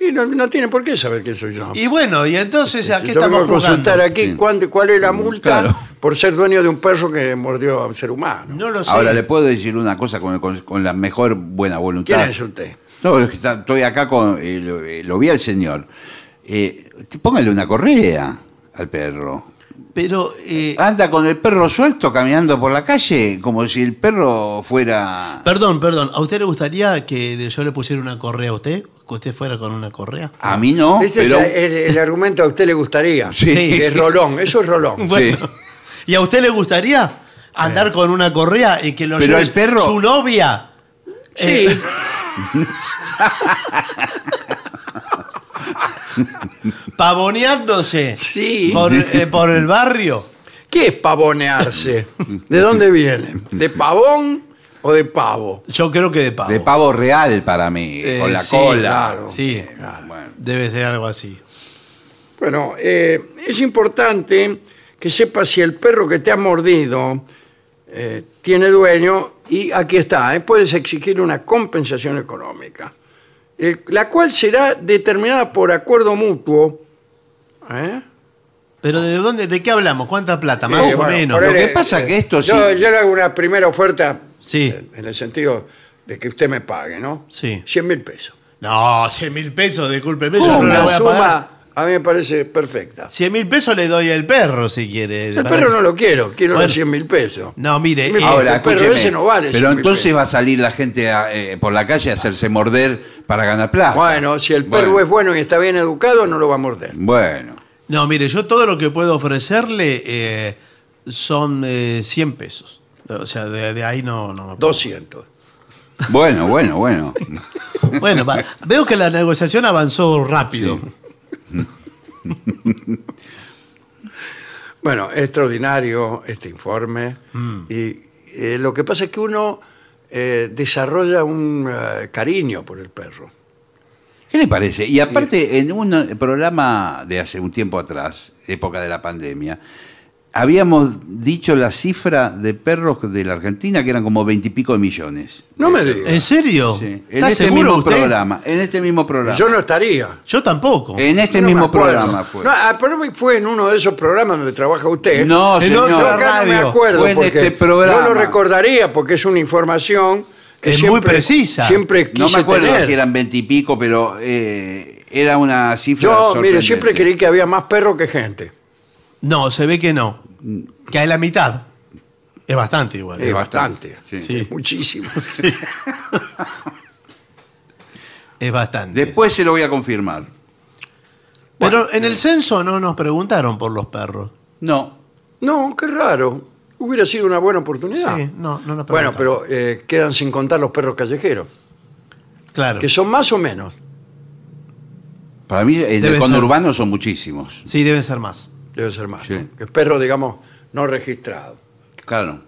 Y no, no tiene por qué saber quién soy yo. Y bueno, y entonces, ¿a qué yo vengo estamos a consultar jugando? aquí cuán- cuál es la multa Claro. por ser dueño de un perro que mordió a un ser humano. No lo sé. Ahora le puedo decir una cosa con, con- con la mejor buena voluntad. ¿Quién es usted? No, es que está- estoy acá con. eh, lo, eh, lo vi al señor. Eh, póngale una correa al perro. Pero, eh, Anda con el perro suelto caminando por la calle como si el perro fuera. perdón, perdón, ¿a usted le gustaría que yo le pusiera una correa a usted? ¿Que usted fuera con una correa? A mí no, Este pero. es el, el argumento que a usted le gustaría. Sí. Es rolón, eso es rolón. Bueno, Sí. ¿y a usted le gustaría andar con una correa y que lo Pero lleve el perro- su novia? Sí, Eh, pavoneándose sí. por, eh, por el barrio. ¿Qué es pavonearse? ¿De dónde viene? ¿De pavón o de pavo? Yo creo que de pavo. De pavo real para mí, Eh, con la sí, cola. claro. Sí, Bueno. debe ser algo así. Bueno, eh, es importante que sepas si el perro que te ha mordido eh, tiene dueño Y aquí está, ¿eh? puedes exigir una compensación económica, eh, la cual será determinada por acuerdo mutuo. ¿eh? Pero ¿de dónde, de qué hablamos? ¿Cuánta plata? Más Eh, o bueno, menos. ponele, Lo que pasa que esto yo, sí- yo le hago una primera oferta Sí. eh, en el sentido de que usted me pague, ¿no? Sí. 100 mil pesos. No, 100 mil pesos, discúlpeme, yo no Una voy a pagar. suma a mí me parece perfecta. 100 mil pesos le doy al perro si quiere. El perro no lo quiero, quiero Bueno. los 100 mil pesos. No, mire, eh, Ahora, el perro escúcheme, ese no vale 100 pero entonces pesos. va a salir la gente a, eh, por la calle a hacerse morder para ganar plata. Bueno, si el perro Bueno. es bueno y está bien educado, no lo va a morder. Bueno, no, mire, yo todo lo que puedo ofrecerle eh, son eh, 100 pesos. O sea, de, de ahí no, no me puedo. 200. bueno, bueno, bueno. Bueno, va- veo que la negociación avanzó rápido. Bueno, extraordinario este informe. Mm. Y eh, lo que pasa es que uno eh, desarrolla un eh, cariño por el perro. ¿Qué le parece? Y aparte, en un programa de hace un tiempo atrás, época de la pandemia, habíamos dicho la cifra de perros de la Argentina que eran como veintipico de millones. No me diga. ¿En serio? Sí. En ¿Está este seguro mismo usted? programa. En este mismo programa. Yo no estaría. Yo tampoco. En este Yo no me mismo acuerdo. programa fue. No, ah, pero fue en uno de esos programas donde trabaja usted. No, En señor. Yo otra acá no me acuerdo Fue en porque este programa. yo lo recordaría porque es una información que Es siempre, muy precisa. Siempre quise No me acuerdo tener. si eran veintipico, pero eh, era una cifra. Yo, mire, siempre creí que había más perros que gente. No, se ve que no. Que hay la mitad. Es bastante igual. Es bastante. sí. Sí. Es muchísimo. Es bastante. Después se lo voy a confirmar. Pero en el censo no nos preguntaron por los perros. No. No, qué raro. Hubiera sido una buena oportunidad. Sí, no, no nos Bueno, preguntaron. pero eh, quedan sin contar los perros callejeros, Claro. que son más o menos. Para mí, en Debe el ser. conurbano son muchísimos. Sí, deben ser más. Debe ser más. Sí. ¿no? Que perros, digamos, no registrados. Claro.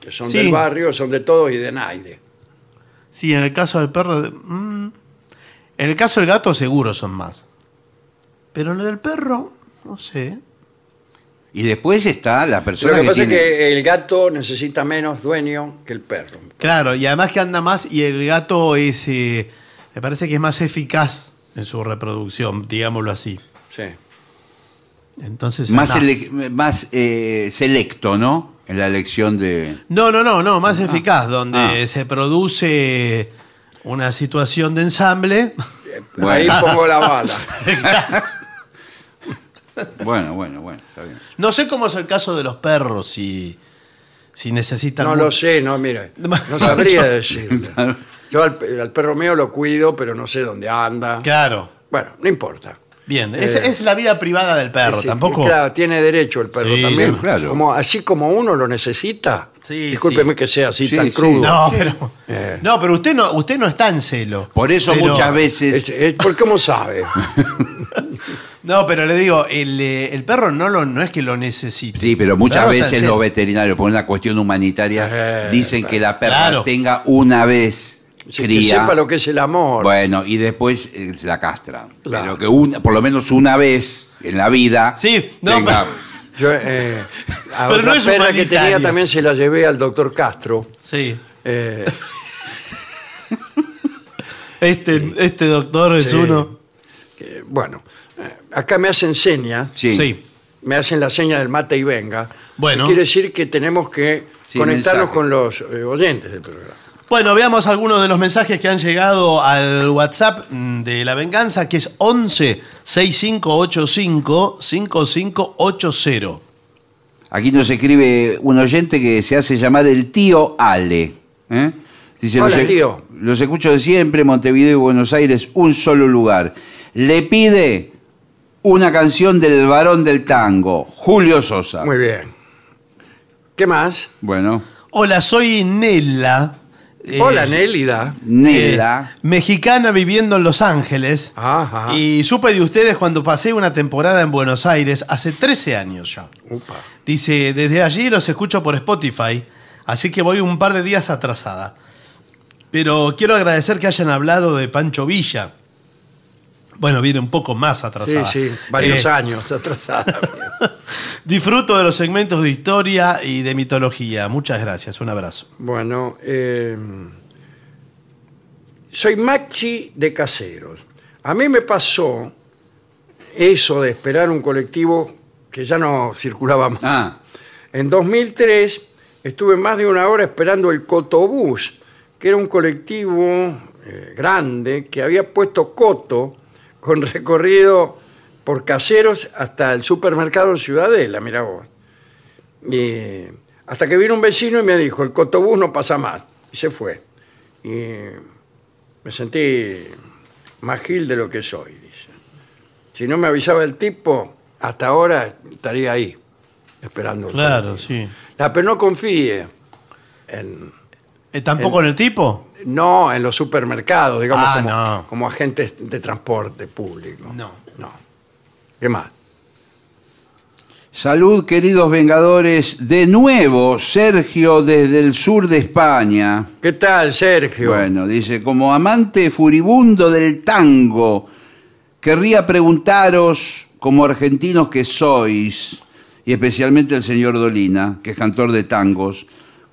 Que son Sí. del barrio, son de todos y de nadie. Sí, en el caso del perro. mm, en el caso del gato, seguro son más. Pero en el del perro, no sé. Y después está la Lo persona que que, pasa tiene... es que el gato necesita menos dueño que el perro. Claro, y además que anda más y el gato es. eh, me parece que es más eficaz en su reproducción, digámoslo así. Sí. Entonces. más, andás. ele- más eh, selecto, ¿no? En la elección de... No, no, no, no, más eficaz, donde Ah. se produce una situación de ensamble. Ahí Bueno. pongo la bala. Bueno, bueno, bueno, está bien. No sé cómo es el caso de los perros, si, si necesitan. No lo sé, no, mire. No sabría decirle. Yo al, al perro mío lo cuido, pero no sé dónde anda. Claro. Bueno, no importa. Bien, es, Eh, es la vida privada del perro, Sí, tampoco. Claro, tiene derecho el perro Sí, también. sí, claro. Como, así como uno lo necesita. Sí, Discúlpeme sí. que sea así Sí, tan sí. crudo. No, pero, Eh. no, pero usted no, usted no está en celo. Por eso Pero- muchas veces... Es- es- ¿Por cómo sabe? No, pero le digo, el, eh, el perro no lo, no es que lo necesite. Sí, pero muchas veces los veterinarios, por una cuestión humanitaria, Eh, dicen que la perra claro. tenga una vez Sí, que sepa lo que es el amor. Bueno, y después eh, se la castran. Claro. Pero que una, por lo menos una vez en la vida. Sí, no, tenga- Yo, eh, a Pero otra no es perra que humanitario. tenía también se la llevé al doctor Castro. Sí. Eh, Este, este doctor es Sí. uno. que, bueno, eh, acá me hacen señas. Sí. Sí. me hacen la seña del mate y venga. Bueno. Quiere decir que tenemos que Sí, conectarnos mensaje. con los eh, oyentes del programa. Bueno, veamos algunos de los mensajes que han llegado al WhatsApp de La Venganza, que es 11 6585 5580. Aquí nos escribe un oyente que se hace llamar el tío Ale. ¿eh? Dice, Hola, los, tío. los escucho de siempre, Montevideo y Buenos Aires, un solo lugar. Le pide una canción del varón del tango, Julio Sosa. Muy bien. ¿Qué más? Bueno, Hola, soy Nela. Eh, Hola, Nélida. Nela. eh, mexicana viviendo en Los Ángeles. Ajá. Y supe de ustedes cuando pasé una temporada en Buenos Aires, hace 13 años ya. Upa. Dice, desde allí los escucho por Spotify, así que voy un par de días atrasada. Pero quiero agradecer que hayan hablado de Pancho Villa. Bueno, viene un poco más Sí, atrasada. sí, varios Eh, años atrasada. Disfruto de los segmentos de historia y de mitología. Muchas gracias. Un abrazo. Bueno, eh, soy Maxi de Caseros. A mí me pasó eso de esperar un colectivo que ya no circulaba más. Ah, En 2003 estuve más de una hora esperando el Cotobús, que era un colectivo eh, grande que había puesto coto con recorrido por caseros hasta el supermercado en Ciudadela, mira vos. Y hasta que vino un vecino y me dijo, el Cotobús no pasa más. Y se fue. Y me sentí más gil de lo que soy, dice. Si no me avisaba el tipo, hasta ahora estaría ahí, esperando. Claro, sí. La, pero no confíe en, Eh, ¿Tampoco en el tipo? no en los supermercados, digamos, Ah, como, no. como agentes de transporte público. No. ¿Qué más? salud, queridos vengadores. De nuevo, Sergio desde el sur de España. ¿Qué tal, Sergio? Bueno, dice, como amante furibundo del tango, querría preguntaros, como argentinos que sois, y especialmente el señor Dolina, que es cantor de tangos,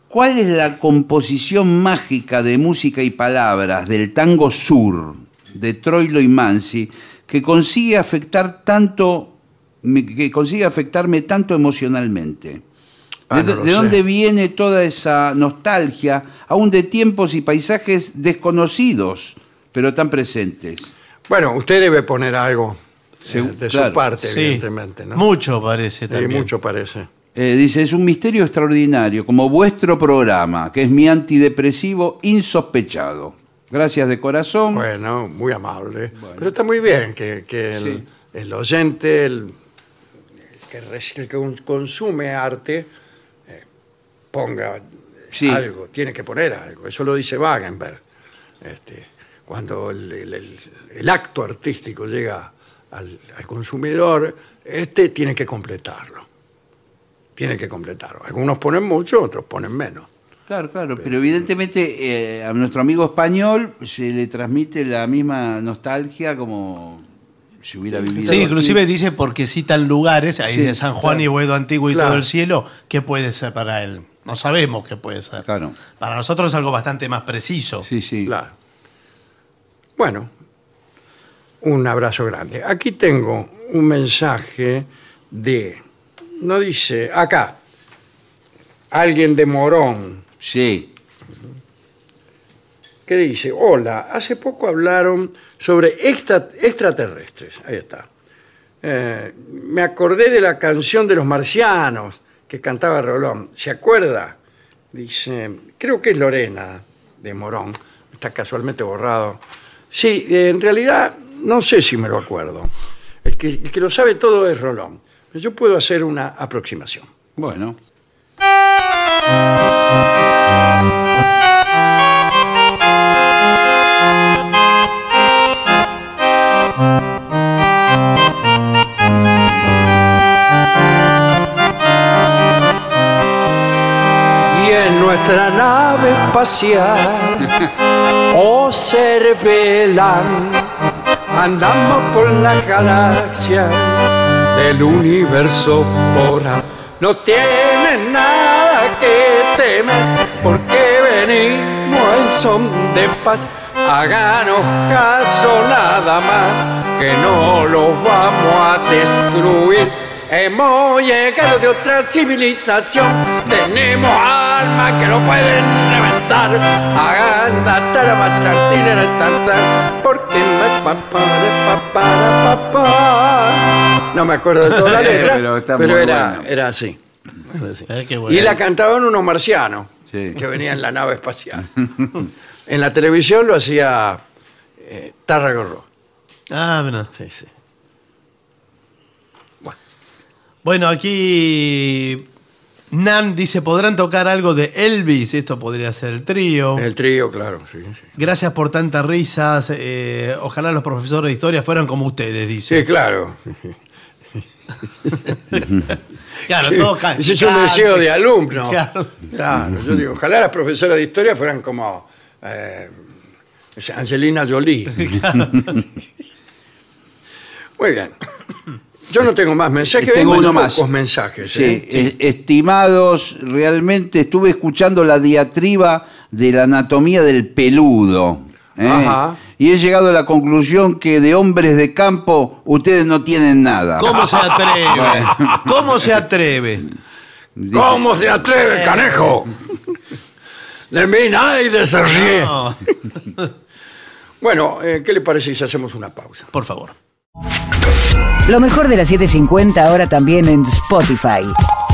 ¿cuál es la composición mágica de música y palabras del tango sur, de Troilo y Mansi, que consigue afectar tanto, que consigue afectarme tanto emocionalmente? Ah, ¿De, no dónde viene toda esa nostalgia, aún de tiempos y paisajes desconocidos, pero tan presentes? Bueno, usted debe poner algo eh, de claro. su parte, Sí. evidentemente, ¿no? Mucho parece también. mucho parece. Eh, dice, es un misterio extraordinario, como vuestro programa, que es mi antidepresivo insospechado. Gracias de corazón. Bueno, muy amable. Pero está muy bien que, que el, Sí. el oyente, el, que, el consume arte, eh, ponga Sí. algo, tiene que poner algo. Eso lo dice Wagenberg. Este, cuando el- el acto artístico llega al, al consumidor, este tiene que completarlo. Tiene que completarlo. Algunos ponen mucho, otros ponen menos. Claro, claro, pero evidentemente eh, a nuestro amigo español se le transmite la misma nostalgia como si hubiera vivido. Sí, aquí. inclusive dice porque citan lugares, ahí Sí, de San Juan claro. y Boedo Antiguo y Claro. todo el cielo, ¿qué puede ser para él? No sabemos qué puede ser. Claro. Para nosotros es algo bastante más preciso. Sí, sí. Claro. Bueno, un abrazo grande. Aquí tengo un mensaje de, no dice, acá, alguien de Morón, Sí. que dice, hola, hace poco hablaron sobre extra- extraterrestres. Ahí está. Eh, me acordé de la canción de los marcianos que cantaba Rolón. ¿Se acuerda? Dice, creo que es Lorena de Morón. Está casualmente borrado. Sí, eh, en realidad no sé si me lo acuerdo. El que, el que lo sabe todo es Rolón. Yo puedo hacer una aproximación. Bueno. Y en nuestra nave espacial, oh Cervelán, andamos por la galaxia del universo ahora. No tienen nada que temer, porque venimos en son de paz. Háganos caso nada más, que no los vamos a destruir. Hemos llegado de otra civilización, tenemos armas que no pueden reventar. Hagan matar, matar, tirar, tan, tan, porque me pa, para, pa, para, pa, pa. No me acuerdo de toda la letra, Pero era, bueno. era así. Eh, qué bueno. Y la cantaban unos marcianos Sí. que venían en la nave espacial. en la televisión lo hacía eh, Tarragorro. Ah, mira. Sí, sí. Bueno, aquí Nan dice, ¿podrán tocar algo de Elvis? Esto podría ser el trío. El trío, claro, sí, sí. Gracias por tantas risas. eh, ojalá los profesores de historia fueran como ustedes, dice. Sí, claro. Claro, todos ca- Ese es un deseo de alumno. Claro. Claro, yo digo, ojalá las profesoras de historia fueran como eh, Angelina Jolie. Muy bien. Yo no tengo más mensajes, Tengo uno más. pocos mensajes. Sí, ¿eh? eh, estimados, realmente estuve escuchando la diatriba de la anatomía del peludo. ¿eh? Ajá. Y he llegado a la conclusión que de hombres de campo ustedes no tienen nada. ¿Cómo se atreve? ¿Cómo se atreve? ¿Cómo se atreve, canejo? De mí nadie se ríe. No, Bueno, eh, ¿qué le parece si hacemos una pausa? por favor. Lo mejor de la 750 ahora también en Spotify.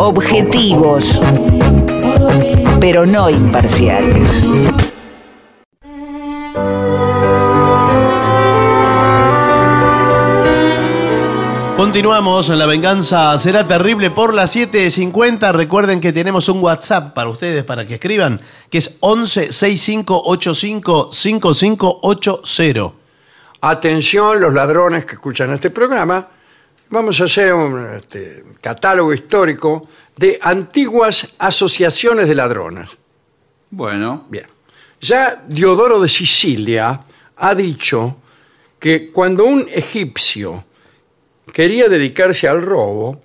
Objetivos, pero no imparciales. Continuamos en La Venganza Será Terrible por las 7.50. Recuerden que tenemos un WhatsApp para ustedes, para que escriban, que es 11 6585 5580. Atención, los ladrones que escuchan este programa. Vamos a hacer un este, catálogo histórico de antiguas asociaciones de ladrones. Bueno, Bien. Ya Diodoro de Sicilia ha dicho que cuando un egipcio quería dedicarse al robo,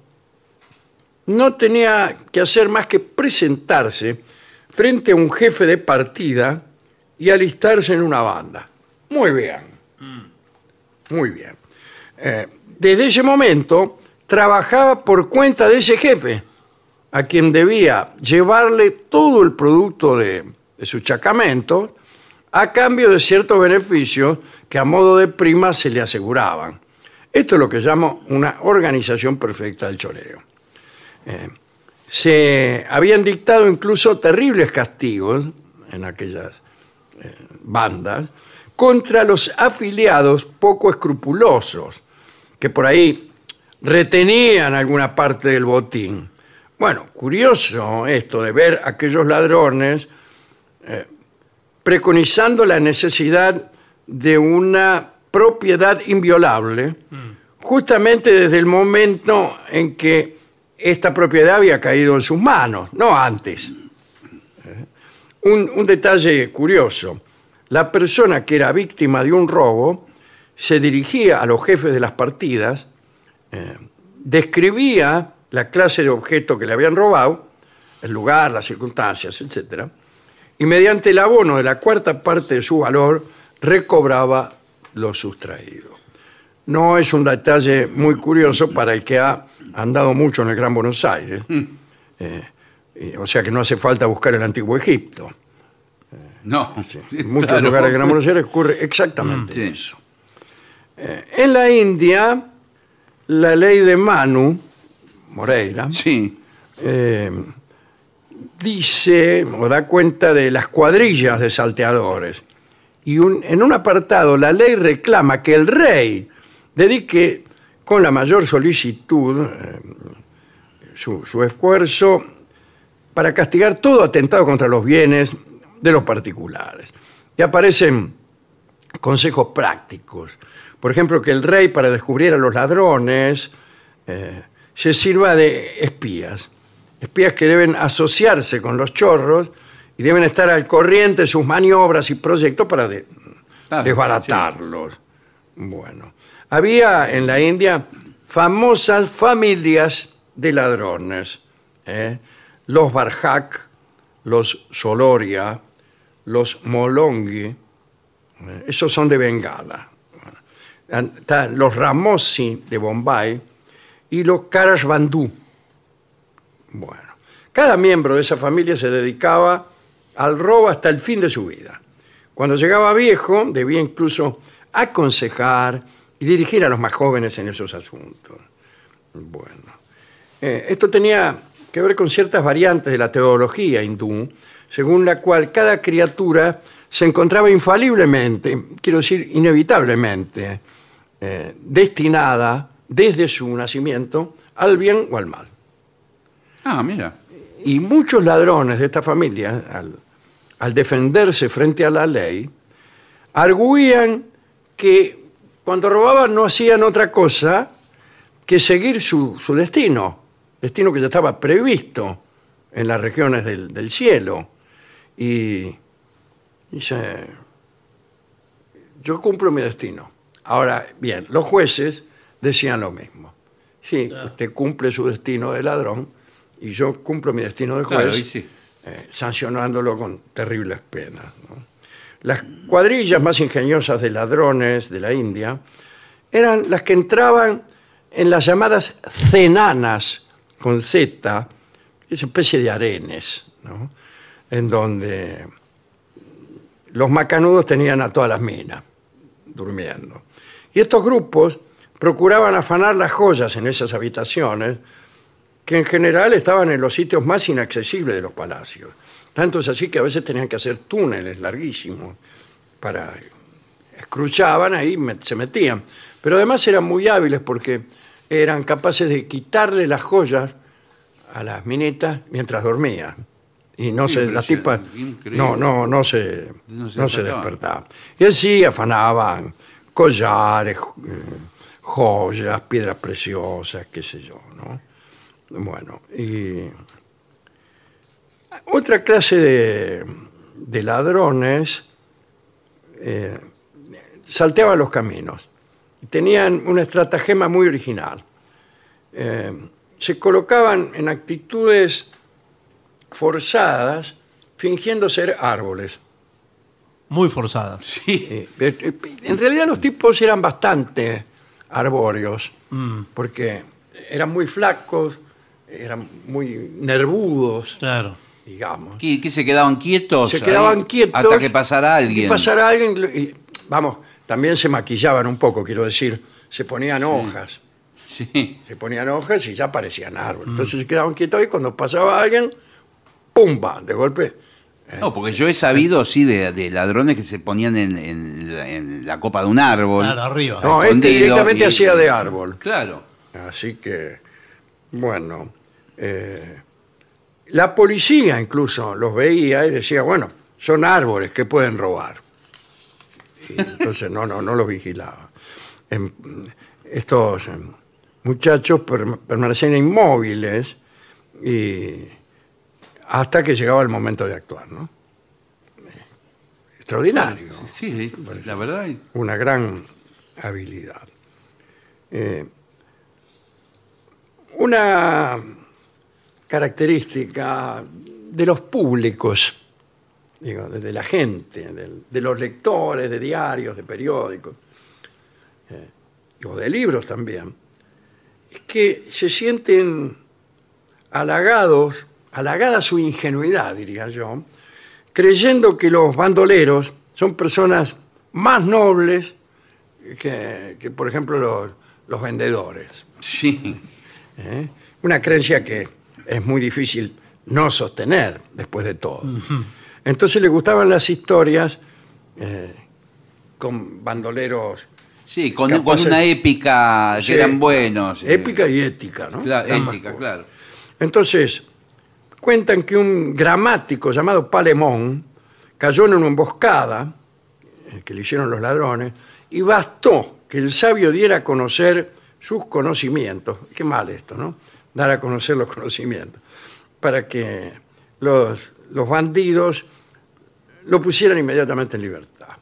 no tenía que hacer más que presentarse frente a un jefe de partida y alistarse en una banda. Muy bien. Muy bien. Eh, desde ese momento trabajaba por cuenta de ese jefe, a quien debía llevarle todo el producto de, su chacamento a cambio de ciertos beneficios que a modo de prima se le aseguraban. Esto es lo que llamo una organización perfecta del choreo. Eh, se habían dictado incluso terribles castigos en aquellas eh, bandas contra los afiliados poco escrupulosos, que por ahí retenían alguna parte del botín. Bueno, curioso esto de ver a aquellos ladrones eh, preconizando la necesidad de una propiedad inviolable, justamente desde el momento en que esta propiedad había caído en sus manos, no antes. Eh, Un, un detalle curioso, la persona que era víctima de un robo se dirigía a los jefes de las partidas, eh, describía la clase de objeto que le habían robado, el lugar, las circunstancias, etc. Y mediante el abono de la cuarta parte de su valor, recobraba lo sustraído. No es un detalle muy curioso para el que ha andado mucho en el Gran Buenos Aires. Eh, y- o sea que no hace falta buscar el antiguo Egipto. no. En muchos Claro. lugares del Gran Buenos Aires ocurre exactamente Sí. eso. Eh, en la India, la ley de Manu, Moreira, Sí, eh, dice o da cuenta de las cuadrillas de salteadores. Y un- en un apartado la ley reclama que el rey dedique con la mayor solicitud eh, su, su esfuerzo para castigar todo atentado contra los bienes de los particulares. Y aparecen consejos prácticos. Por ejemplo, que el rey para descubrir a los ladrones eh, se sirva de espías. Espías que deben asociarse con los chorros y deben estar al corriente de sus maniobras y proyectos para de- Claro, desbaratarlos. Bueno, había en la India famosas familias de ladrones. ¿eh? Los Barjak, los Soloria, los Molongi, eh, esos son de Bengala. Están los Ramosi de Bombay y los Karash Bandhu. Bueno, cada miembro de esa familia se dedicaba al robo hasta el fin de su vida. Cuando llegaba viejo, debía incluso aconsejar y dirigir a los más jóvenes en esos asuntos. Bueno, eh, esto tenía que ver con ciertas variantes de la teología hindú, según la cual cada criatura se encontraba infaliblemente, quiero decir inevitablemente, eh, destinada desde su nacimiento al bien o al mal. Ah, mira. Y muchos ladrones de esta familia, al, al defenderse frente a la ley, arguían que cuando robaban no hacían otra cosa que seguir su, su destino, destino que ya estaba previsto en las regiones del, del cielo. Y dice, yo cumplo mi destino. Ahora, bien, los jueces decían lo mismo. Sí, usted cumple su destino de ladrón y yo cumplo mi destino de juez, Claro, sí. eh, sancionándolo con terribles penas. ¿no? Las cuadrillas más ingeniosas de ladrones de la India eran las que entraban en las llamadas cenanas con Z, esa especie de arenes, ¿no? en donde los macanudos tenían a todas las minas durmiendo. Y estos grupos procuraban afanar las joyas en esas habitaciones, que en general estaban en los sitios más inaccesibles de los palacios. Tanto es así que a veces tenían que hacer túneles larguísimos para escruchaban ahí, se metían. Pero además eran muy hábiles porque eran capaces de quitarle las joyas a las minetas mientras dormían. Y no se, tipas Increíble. no, no, no se, No se no se despertaban. despertaban. Y así afanaban collares, eh, joyas, piedras preciosas, qué sé yo, ¿no? Bueno, y otra clase de, de ladrones eh, salteaban los caminos. Tenían una estratagema muy original. Eh, se colocaban en actitudes forzadas, fingiendo ser árboles. Muy forzada. Sí. Eh, En realidad los tipos eran bastante arbóreos, porque eran muy flacos, eran muy nervudos, Claro. digamos. ¿Qué, qué se quedaban quietos? Se ahí quedaban quietos. Hasta que pasara alguien. Y pasara alguien, y, vamos, también se maquillaban un poco, quiero decir, se ponían hojas, Sí. se ponían hojas y ya parecían árboles. Mm. Entonces se quedaban quietos y cuando pasaba alguien, ¡pumba! De golpe. No, porque yo he sabido, sí, de, de ladrones que se ponían en, en la, en la copa de un árbol. Claro, arriba. No, este directamente y- hacía de árbol. Claro. Así que, bueno, eh, la policía incluso los veía y decía, bueno, son árboles que pueden robar. Y entonces no, no, no los vigilaba. Em, estos em, muchachos per- permanecían inmóviles y hasta que llegaba el momento de actuar, ¿no? Eh, Extraordinario Sí, la verdad. una gran habilidad. Eh, una característica de los públicos, digo, de la gente, de los lectores de diarios, de periódicos, eh, o de libros también, es que se sienten halagados, halagada su ingenuidad, diría yo, creyendo que los bandoleros son personas más nobles que, que, por ejemplo, los, los vendedores. Sí. ¿eh? Una creencia que es muy difícil no sostener después de todo. Entonces le gustaban las historias eh, con bandoleros. Sí, con, Capaces- con una épica que eran buenos. eh. Épica y ética, ¿no? Claro, Ambas ética, cosas. claro. Entonces, cuentan que un gramático llamado Palemón cayó en una emboscada eh, que le hicieron los ladrones y bastó que el sabio diera a conocer sus conocimientos. Qué mal esto, ¿no? Dar a conocer los conocimientos. Para que los, los bandidos lo pusieran inmediatamente en libertad.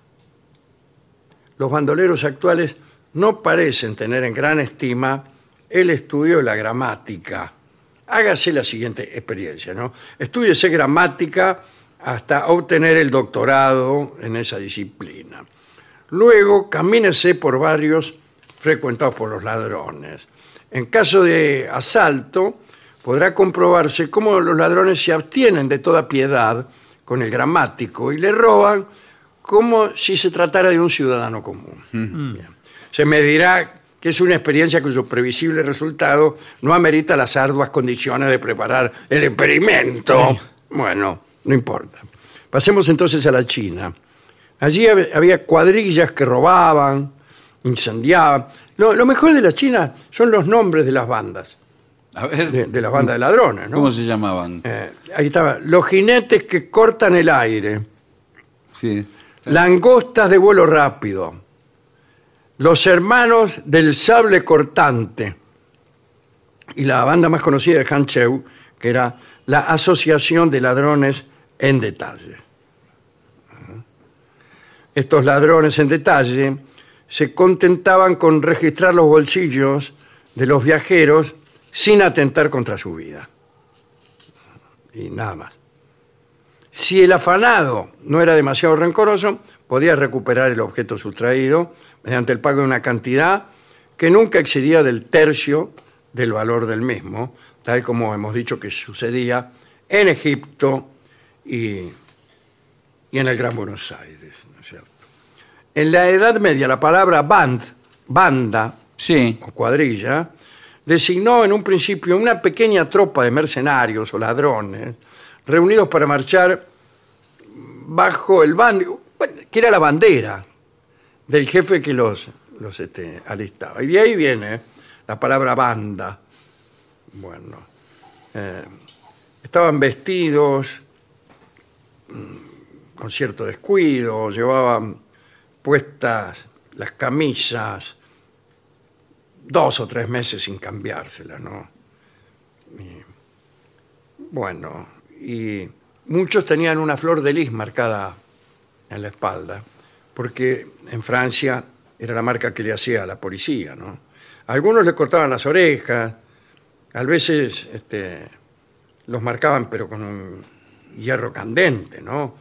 Los bandoleros actuales no parecen tener en gran estima el estudio de la gramática. Hágase la siguiente experiencia, ¿no? Estúdiese gramática hasta obtener el doctorado en esa disciplina. Luego, camínese por barrios frecuentados por los ladrones. En caso de asalto, podrá comprobarse cómo los ladrones se abstienen de toda piedad con el gramático y le roban como si se tratara de un ciudadano común. Bien. Se me dirá que es una experiencia cuyo previsible resultado no amerita las arduas condiciones de preparar el experimento. Bueno, no importa. Pasemos entonces a la China. Allí hab- había cuadrillas que robaban, incendiaban. Lo, lo mejor de la China son los nombres de las bandas. A ver, de, de las bandas de ladrones, ¿no? ¿cómo se llamaban? Eh, ahí estaba. Los jinetes que cortan el aire. Sí. Langostas de vuelo rápido. Los hermanos del sable cortante. Y la banda más conocida de Han Cheu, que era la Asociación de Ladrones en Detalle. Estos ladrones en detalle se contentaban con registrar los bolsillos de los viajeros sin atentar contra su vida. Y nada más. Si el afanado no era demasiado rencoroso, podía recuperar el objeto sustraído mediante el pago de una cantidad que nunca excedía del tercio del valor del mismo, tal como hemos dicho que sucedía en Egipto y, y en el Gran Buenos Aires. ¿no es cierto? En la Edad Media la palabra band, banda Sí. o cuadrilla, designó en un principio una pequeña tropa de mercenarios o ladrones reunidos para marchar bajo el bando, que era la bandera del jefe que los, los este, alistaba. Y de ahí viene la palabra banda. Bueno, eh, estaban vestidos mm, con cierto descuido, llevaban puestas las camisas dos o tres meses sin cambiárselas, ¿no? Bueno, y muchos tenían una flor de lis marcada en la espalda, porque en Francia era la marca que le hacía a la policía, ¿no? Algunos le cortaban las orejas, a veces este, los marcaban pero con un hierro candente, ¿no?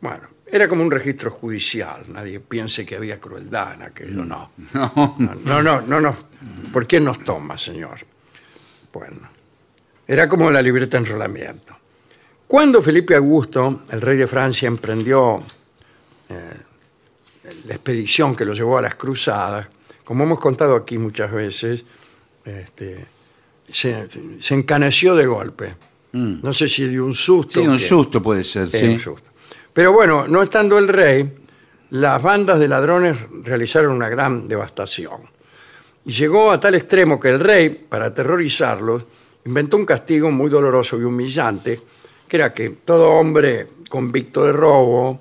Bueno, era como un registro judicial, nadie piense que había crueldad en aquello, no. No. No, no, no, no, no. ¿Por qué nos toma, señor? Bueno, era como la libreta de enrolamiento. Cuando Felipe Augusto, el rey de Francia, emprendió eh, la expedición que lo llevó a las cruzadas, como hemos contado aquí muchas veces, este, se, se encaneció de golpe. No sé si dio un susto. Mm. Sí, un susto puede ser, Sí, sí. un susto. Pero bueno, no estando el rey, las bandas de ladrones realizaron una gran devastación. Y llegó a tal extremo que el rey, para aterrorizarlos, inventó un castigo muy doloroso y humillante, que era que todo hombre convicto de robo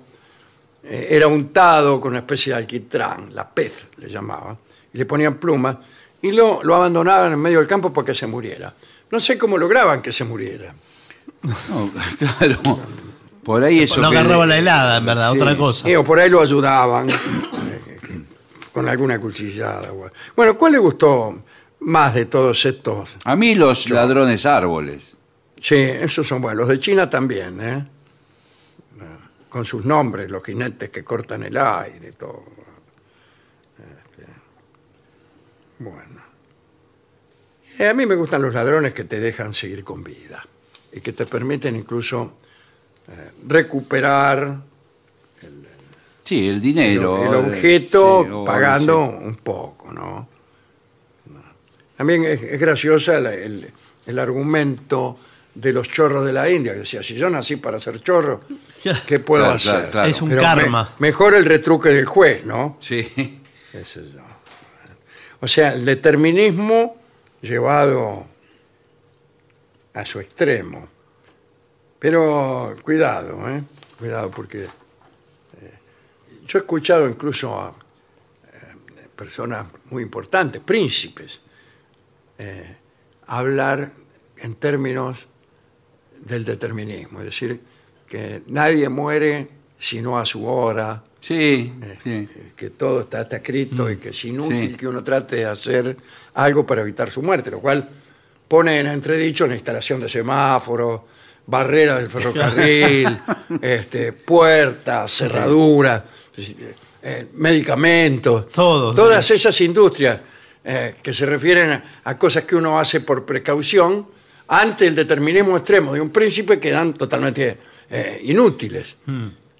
eh, era untado con una especie de alquitrán, la pez le llamaban, y le ponían plumas, y lo, lo abandonaban en medio del campo para que se muriera. No sé cómo lograban que se muriera. No, claro. Por ahí eso. No que agarraba le- la helada, en verdad, Sí. otra cosa. Eh, o por ahí lo ayudaban eh, con alguna cuchillada. o- Bueno, ¿cuál le gustó más de todos estos? A mí los ladrones árboles. Sí, esos son buenos. Los de China también, ¿eh? Con sus nombres, los jinetes que cortan el aire, todo. Este, bueno. A mí me gustan los ladrones que te dejan seguir con vida y que te permiten incluso eh, recuperar Sí, el dinero. el eh, objeto sí, pagando sí. un poco, ¿no? También es, es graciosa la- el, el argumento de los chorros de la India, que decía, si yo nací para ser chorro, ¿qué puedo Claro, hacer? claro, claro. Es un Pero karma. me- mejor el retruque del juez, ¿no? Sí. Qué sé yo. O sea, el determinismo llevado a su extremo. Pero cuidado, ¿eh? Cuidado porque eh, yo he escuchado incluso a eh, personas muy importantes, príncipes, eh, hablar en términos del determinismo, es decir, que nadie muere sino a su hora, Sí, eh, sí. que todo está, está escrito y que es inútil Sí. que uno trate de hacer algo para evitar su muerte, lo cual pone en entredicho la instalación de semáforos, barreras del ferrocarril, este, puertas, cerraduras, eh, medicamentos, Todo, todas sí. esas industrias eh, que se refieren a, a cosas que uno hace por precaución ante el determinismo extremo de un príncipe quedan totalmente eh, inútiles.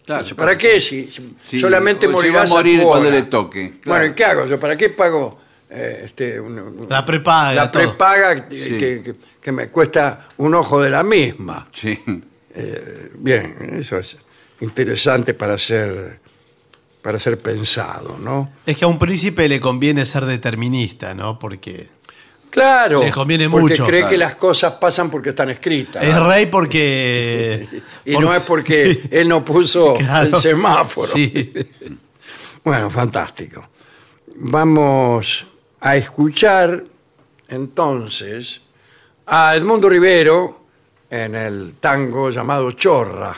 Claro. ¿Para qué? Si, si Sí, solamente o si morirás va a morir tu cuando hora. le toque, claro. Bueno, ¿y qué hago yo? ¿Para qué pago eh, este, un- un- La prepaga, La todo. prepaga que, Sí. que- que- que me cuesta un ojo de la misma. Sí. Eh, bien, eso es interesante para ser, para ser pensado, ¿no? Es que a un príncipe le conviene ser determinista, ¿no? Porque Claro. Conviene porque mucho, cree claro. que las cosas pasan porque están escritas. Es rey porque. y no es porque Sí. él no puso Claro. el semáforo. Sí. Bueno, fantástico. Vamos a escuchar entonces a Edmundo Rivero en el tango llamado Chorra.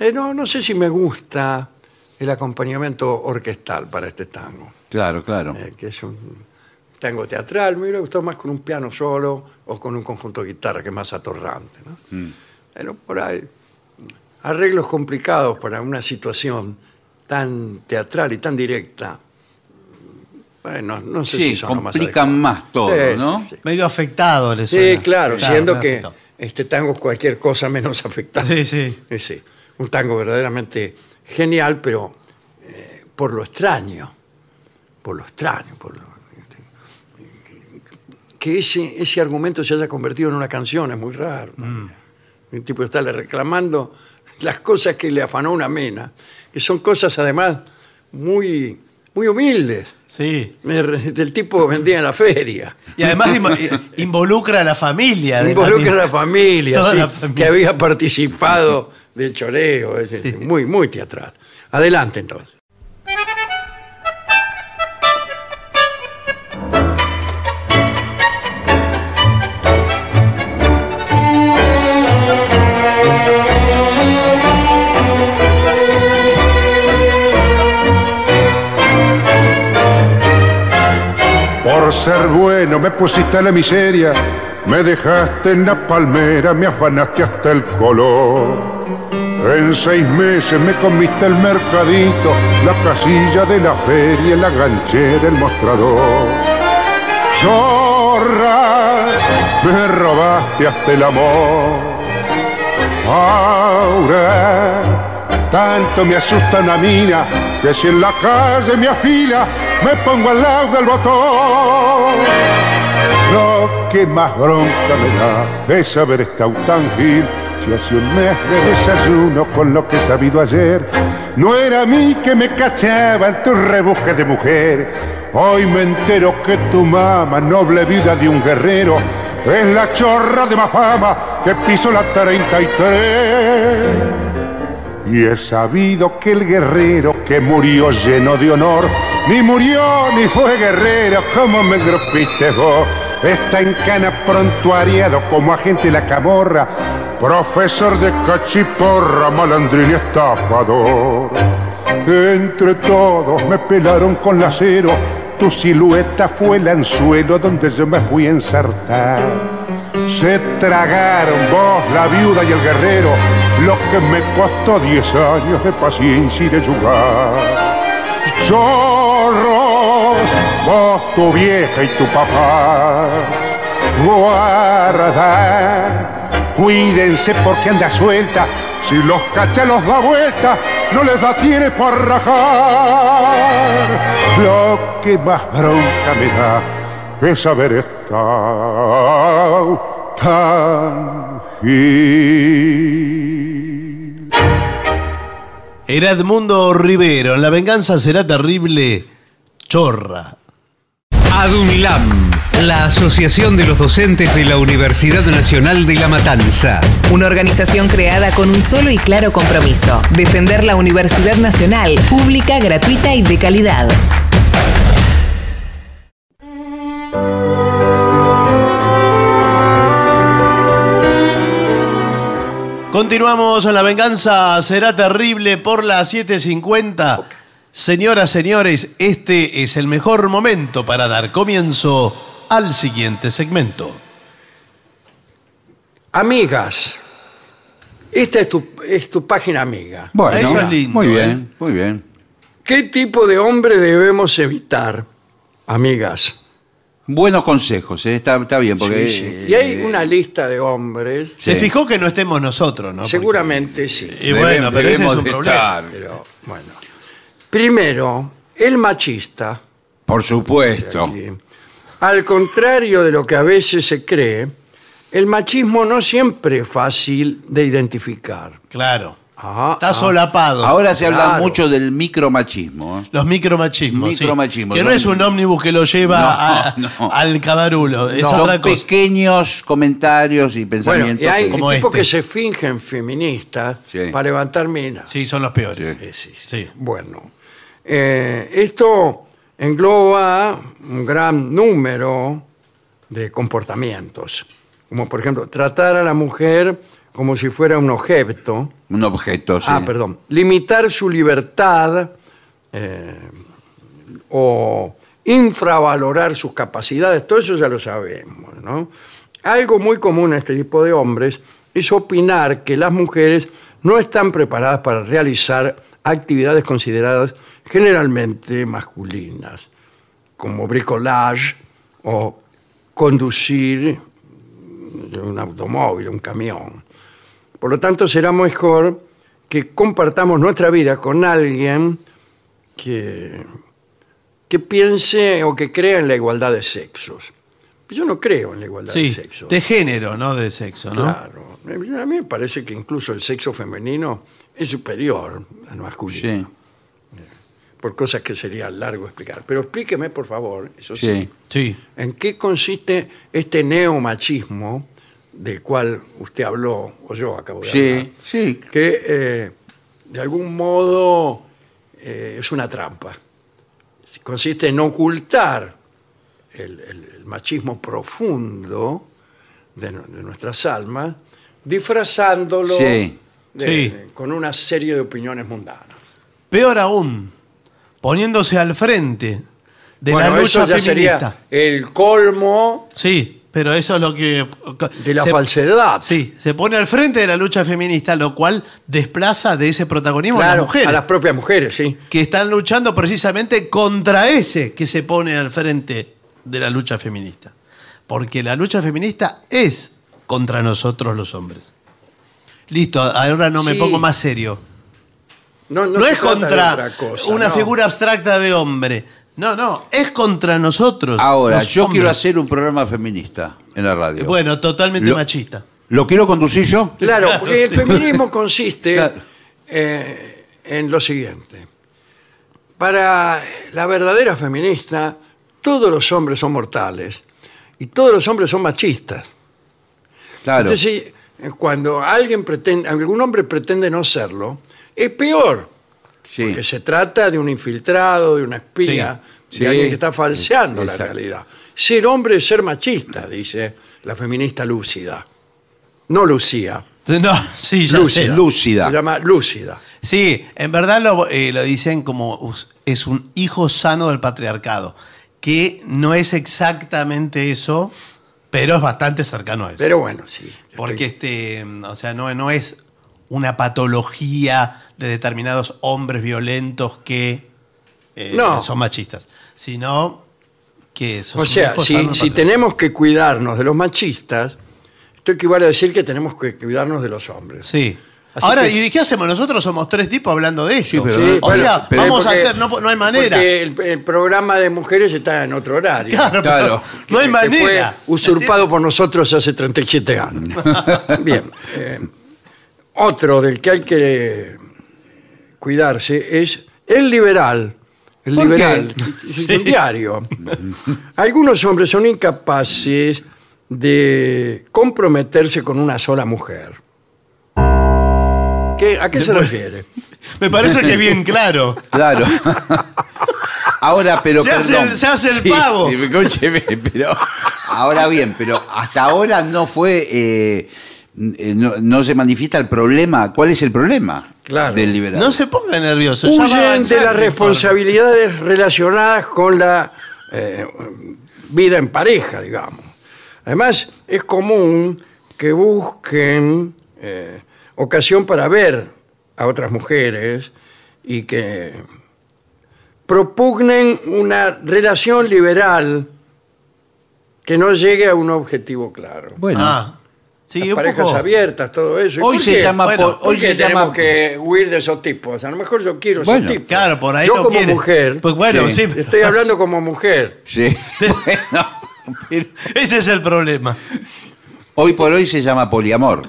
Eh, no, no sé si me gusta el acompañamiento orquestal para este tango, Claro, claro. eh, que es un tango teatral. Me hubiera gustado más con un piano solo o con un conjunto de guitarra, que es más atorrante. ¿no? Pero por ahí, arreglos complicados para una situación tan teatral y tan directa. Bueno, no sé Sí, si son lo más complican más todo, Sí, ¿no? sí, sí. Medio afectado le Sí, suena. claro, siendo que afectado. este tango es cualquier cosa menos afectado. Sí, sí. Sí, sí. Un tango verdaderamente genial, pero eh, por lo extraño. Por lo extraño. Por lo, que ese, ese argumento se haya convertido en una canción es muy raro. Mm. El tipo está le reclamando las cosas que le afanó una mena, que son cosas además muy, muy humildes. Sí. Del tipo vendía en la feria. Y además invo- involucra a la familia. Involucra a la familia, Toda sí, la familia. que había participado del choreo, es muy, muy teatral. Adelante entonces. Ser bueno me pusiste en la miseria, me dejaste en la palmera, me afanaste hasta el color. En seis meses me comiste el mercadito, la casilla de la feria, la ganchera, el mostrador. Chorra, me robaste hasta el amor. Ahora tanto me asusta una mina que si en la calle me afila me pongo al lado del botón. Lo que más bronca me da es haber estado tan gil si hace un mes de desayuno con lo que he sabido ayer. No era a mí que me cachaban tus rebusques de mujer. Hoy me entero que tu mamá, noble vida de un guerrero, es la chorra de más fama que pisó la 33. Y he sabido que el guerrero que murió lleno de honor, ni murió ni fue guerrero, como me grupiste vos. Está en cana prontuariado como agente de la camorra, profesor de cachiporra, malandrín y estafador. Entre todos me pelaron con la acero, tu silueta fue el anzuelo donde yo me fui a ensartar. Se tragaron vos, la viuda y el guerrero, lo que me costó diez años de paciencia y de jugar. Chorros, vos, tu vieja y tu papá, guarda, cuídense porque anda suelta, si los cacha los da vuelta, no les da tiene para rajar. Lo que más bronca me da es haber estado tan gil. Era Edmundo Rivero. La venganza será terrible. Chorra. ADUNLAM, la Asociación de los Docentes de la Universidad Nacional de La Matanza. Una organización creada con un solo y claro compromiso, defender la Universidad Nacional, pública, gratuita y de calidad. Continuamos en La venganza será terrible por las 7.50. Señoras, señores, este es el mejor momento para dar comienzo al siguiente segmento. Amigas. Esta es tu, es tu página amiga. Bueno, Eso es lindo, muy ¿eh? bien, muy bien. ¿Qué tipo de hombre debemos evitar, amigas? Buenos consejos, ¿eh? está, está bien, porque... Sí, sí. eh, Y hay una lista de hombres, Se Sí. fijó que no estemos nosotros, ¿no? seguramente sí. Porque- Y bueno, pero ese es debemos un de problema. estar. Pero bueno. Primero, el machista, Por supuesto. al contrario de lo que a veces se cree, el machismo no siempre es fácil de identificar. Claro. Ah, Está ah. solapado. Ahora se habla Claro. mucho del micromachismo. ¿eh? Los micromachismos. sí. Micromachismos, Que no es un ómnibus que lo lleva No, a- no. al cabarulo. Es Son otra cosa. pequeños comentarios y Bueno, pensamientos. y hay que- como tipos este. que se fingen feministas Sí. para levantar minas. Sí, son los peores. Sí, sí, sí. Sí. Bueno, eh, esto engloba un gran número de comportamientos, como por ejemplo tratar a la mujer como si fuera un objeto. Un objeto, sí. Ah, perdón. Limitar su libertad eh, o infravalorar sus capacidades, todo eso ya lo sabemos, ¿no? Algo muy común en este tipo de hombres es opinar que las mujeres no están preparadas para realizar actividades consideradas generalmente masculinas, como bricolage o conducir un automóvil, un camión. Por lo tanto, será mejor que compartamos nuestra vida con alguien que, que piense o que crea en la igualdad de sexos. Yo no creo en la igualdad Sí, de sexos. de género, no de sexo, ¿no? Claro. A mí me parece que incluso el sexo femenino es superior al masculino. Sí, Por cosas que sería largo explicar. Pero explíqueme, por favor, eso sí. sí. Sí. ¿En qué consiste este neomachismo del cual usted habló, o yo acabo de hablar? Sí, sí. que eh, de algún modo eh, es una trampa. Consiste en ocultar el, el- el machismo profundo de, nu- de nuestras almas, disfrazándolo Sí. de- Sí. con una serie de opiniones mundanas. Peor aún, poniéndose al frente de bueno, la lucha eso ya feminista. sería el colmo Sí, pero eso es lo que... de la se- falsedad. Sí, se pone al frente de la lucha feminista, lo cual desplaza de ese protagonismo a las mujeres. a las propias mujeres, sí. que están luchando precisamente contra ese que se pone al frente de la lucha feminista. Porque la lucha feminista es contra nosotros los hombres. Listo, ahora no me Sí. pongo más serio. No, es contra cosa, una no. figura abstracta de hombre. No, no, es contra nosotros. Ahora, los yo quiero hacer un programa feminista en la radio. Bueno, totalmente Lo- machista. ¿Lo quiero conducir yo? Claro, Claro, porque el sí. feminismo consiste Claro. eh, en lo siguiente. Para la verdadera feminista, todos los hombres son mortales y todos los hombres son machistas. Claro. Entonces, eh, cuando alguien pretende, algún hombre pretende no serlo, es peor, sí. porque se trata de un infiltrado, de una espía, Sí, de sí. alguien que está falseando la Exacto. realidad. Ser hombre es ser machista, dice la feminista lúcida. No Lucía. No, sí, ya Lúcida. sé. Lúcida. Se llama lúcida. Sí, en verdad lo, eh, lo dicen como es un hijo sano del patriarcado, que no es exactamente eso, pero es bastante cercano a eso. Pero bueno, sí. estoy- Porque este, o sea, no, no es una patología de determinados hombres violentos que eh, No. son machistas, sino que sos o sea, si, tenemos que cuidarnos de los machistas, esto equivale a decir que tenemos que cuidarnos de los hombres. Sí. Así Ahora, que- ¿y qué hacemos? Nosotros somos tres tipos hablando de esto. Sí, pero- Sí, o sea, pero vamos porque- a hacer, no, no hay manera. Porque el, el programa de mujeres está en otro horario. Claro, Claro. no hay manera. Fue usurpado por nosotros hace 37 años. Bien. eh, otro del que hay que cuidarse es el liberal. El ¿Por qué? liberal. Es un diario. Algunos hombres son incapaces de comprometerse con una sola mujer. ¿Qué- ¿A qué se refiere? Me parece que bien claro. Claro. Ahora, pero Se hace perdón. el- se hace el Sí, pago. sí, escúcheme, pero ahora bien, pero hasta ahora no fue, eh, no, no se manifiesta el problema. ¿Cuál es el problema Claro. del liberal? No se ponga nervioso. Huyen de las responsabilidades relacionadas con la eh, vida en pareja, digamos. Además, es común que busquen eh, ocasión para ver a otras mujeres y que propugnen una relación liberal que no llegue a un objetivo claro. Bueno, Ah, sí, Las un parejas poco- abiertas, todo eso. ¿Y hoy se qué? llama, Bueno, por- ¿Por hoy qué se tenemos llama, que huir de esos tipos? A lo mejor yo quiero Bueno, esos tipos. Claro, por ahí Yo lo como quiere. mujer, Pues bueno, Sí. sí. estoy hablando como mujer. sí, bueno, pero Ese es el problema. hoy por hoy se llama poliamor.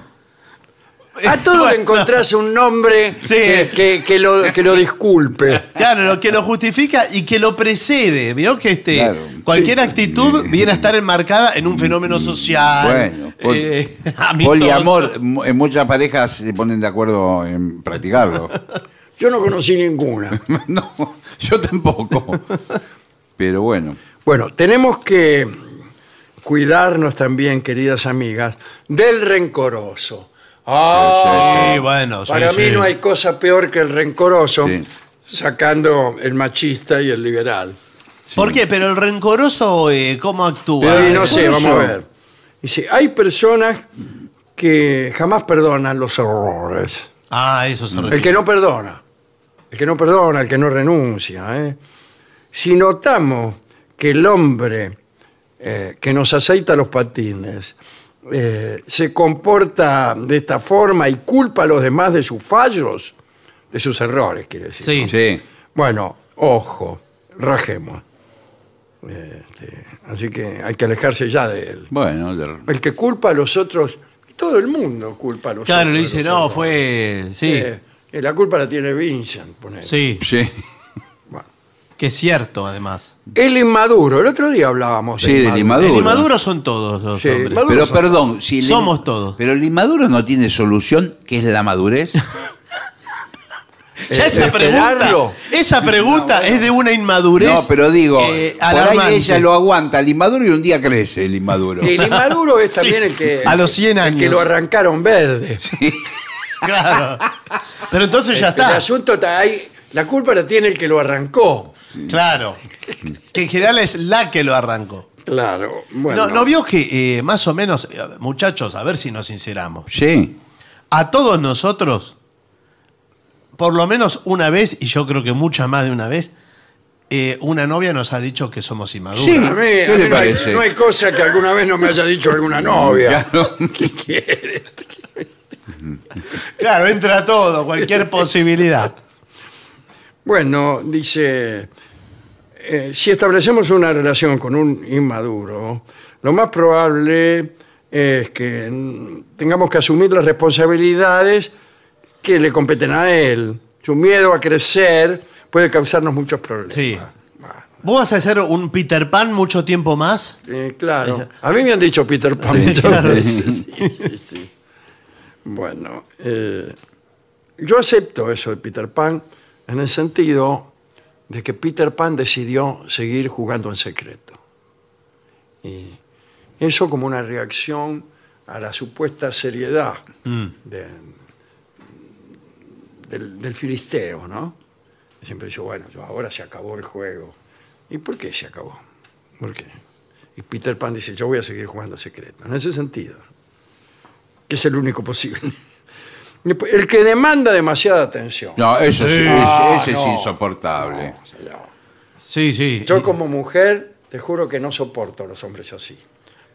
A todo le encontrás un nombre Sí. que, que- que lo, que lo disculpe. Claro, lo que lo justifica y que lo precede. Vio que este, Claro. cualquier actitud viene a estar enmarcada en un fenómeno social. Bueno, pol- eh. Poliamor, en muchas parejas se ponen de acuerdo en practicarlo. Yo no conocí ninguna. no, yo tampoco. Pero bueno. Bueno, tenemos que cuidarnos también, queridas amigas, del rencoroso. Ah, Sí, bueno, sí, para mí sí. no hay cosa peor que el rencoroso, Sí. sacando el machista y el liberal. ¿Por qué? Pero el rencoroso, eh, ¿cómo actúa? Pero Eh, no sé, vamos a ver. Dice, hay personas que jamás perdonan los errores. Ah, eso se El refiere. que no perdona, el que no perdona, el que no renuncia. ¿eh? Si notamos que el hombre eh, que nos aceita los patines eh, se comporta de esta forma y culpa a los demás de sus fallos, de sus errores, quiere decir. Sí. ¿no? Sí. Bueno, ojo, rajemos. Este, así que hay que alejarse ya de él. Bueno, de- El que culpa a los otros, todo el mundo culpa a los Claro, otros. le dice, no, otros. fue. Sí, Eh, eh, la culpa la tiene Vincent, ponele. sí. sí. Que es cierto, además. El inmaduro, el otro día hablábamos Sí, del inmaduro. El inmaduro son todos los Sí, hombres. Pero son perdón, si el- Somos todos. Pero el inmaduro no tiene solución, que es la madurez. Ya Eh, esa pregunta, esperarlo. esa pregunta es de una inmadurez. No, pero digo, eh, por ahí ella lo aguanta el inmaduro y un día crece el inmaduro. El inmaduro es Sí, también el que. a los 100 El que años. lo arrancaron verde. Claro. Pero entonces ya El está. asunto está ahí. La culpa la tiene el que lo arrancó. Claro. Que en general es la que lo arrancó. Claro. Bueno. No, ¿No vio que eh, más o menos, eh, muchachos, a ver si nos sinceramos, Sí. a todos nosotros, por lo menos una vez, y yo creo que muchas más de una vez, eh, una novia nos ha dicho que somos inmaduros. Sí. A mí, a ¿Qué mí le no, hay, parece? no hay cosa que alguna vez no me haya dicho alguna novia. Claro. ¿Qué quiere? Claro, entra todo, cualquier posibilidad. Bueno, dice, eh, si establecemos una relación con un inmaduro, lo más probable es que tengamos que asumir las responsabilidades que le competen a él. Su miedo a crecer puede causarnos muchos problemas. Sí. Bueno, ¿Vos vas a hacer un Peter Pan mucho tiempo más? eh, claro. Esa- A mí me han dicho Peter Pan Sí, muchas claro. veces. Sí. Bueno, eh, yo acepto eso de Peter Pan en el sentido de que Peter Pan decidió seguir jugando en secreto. Y eso como una reacción a la supuesta seriedad de- del, del filisteo, ¿no? Siempre dice, bueno, ahora se acabó el juego. ¿Y por qué se acabó? ¿Por qué? Y Peter Pan dice, yo voy a seguir jugando secreto. En ese sentido, que es el único posible. El que demanda demasiada atención. No, eso sí, Ah, ese, ese no. es insoportable. Sí, sí. Yo como mujer, te juro que no soporto a los hombres así.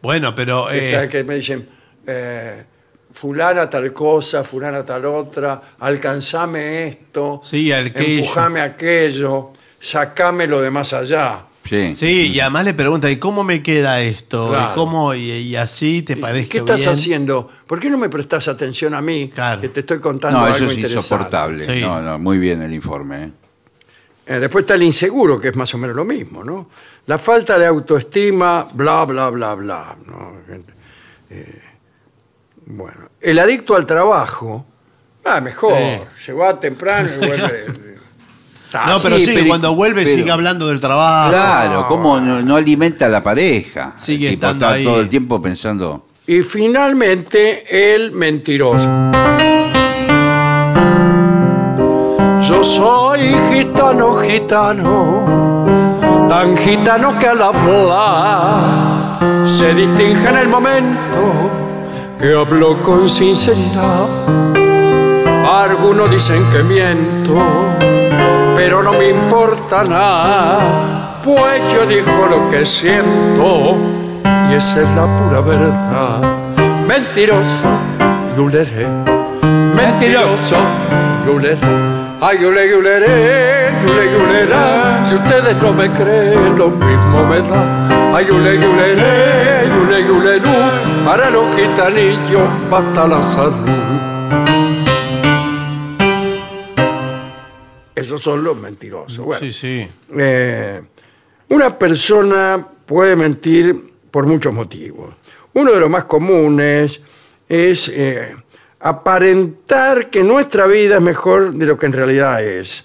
Bueno, pero... eh, Este, que me dicen, eh, fulana tal cosa, fulana tal otra, alcanzame esto, Sí, aquello. empujame aquello, sacámelo de más allá. Sí. Sí, y además le pregunta, ¿y cómo me queda esto? Claro. ¿Y cómo? Y, y así te ¿Y parece ¿Qué estás bien? haciendo? ¿Por qué no me prestas atención a mí? Claro. Que te estoy contando No, algo eso es insoportable. Sí. No, no, muy bien el informe. ¿eh? Eh, después está el inseguro, que es más o menos lo mismo, ¿no? La falta de autoestima, bla, bla, bla, bla. ¿no? Eh, bueno, el adicto al trabajo, ah, mejor, se va temprano y vuelve. No, pero Sí, sí, pero- cuando vuelve pero- sigue hablando del trabajo. Claro, ¿cómo no, no alimenta a la pareja? Sigue El tipo estando está ahí. todo el tiempo pensando. Y finalmente el mentiroso. Yo soy gitano, gitano, tan gitano que al hablar se distingue en el momento que hablo con sinceridad. Algunos dicen que miento, pero no me importa nada, pues yo digo lo que siento y esa es la pura verdad. Mentiroso, yuleré, mentiroso, yuleré. Ay, yule, yuleré, yule, yulera. Si ustedes no me creen, lo mismo me da. Ay, yule, yuleré, yule, yulerú. Para los gitanillos basta la salud. Esos son los mentirosos. Bueno, Sí, sí. eh, una persona puede mentir por muchos motivos. Uno de los más comunes es eh, aparentar que nuestra vida es mejor de lo que en realidad es.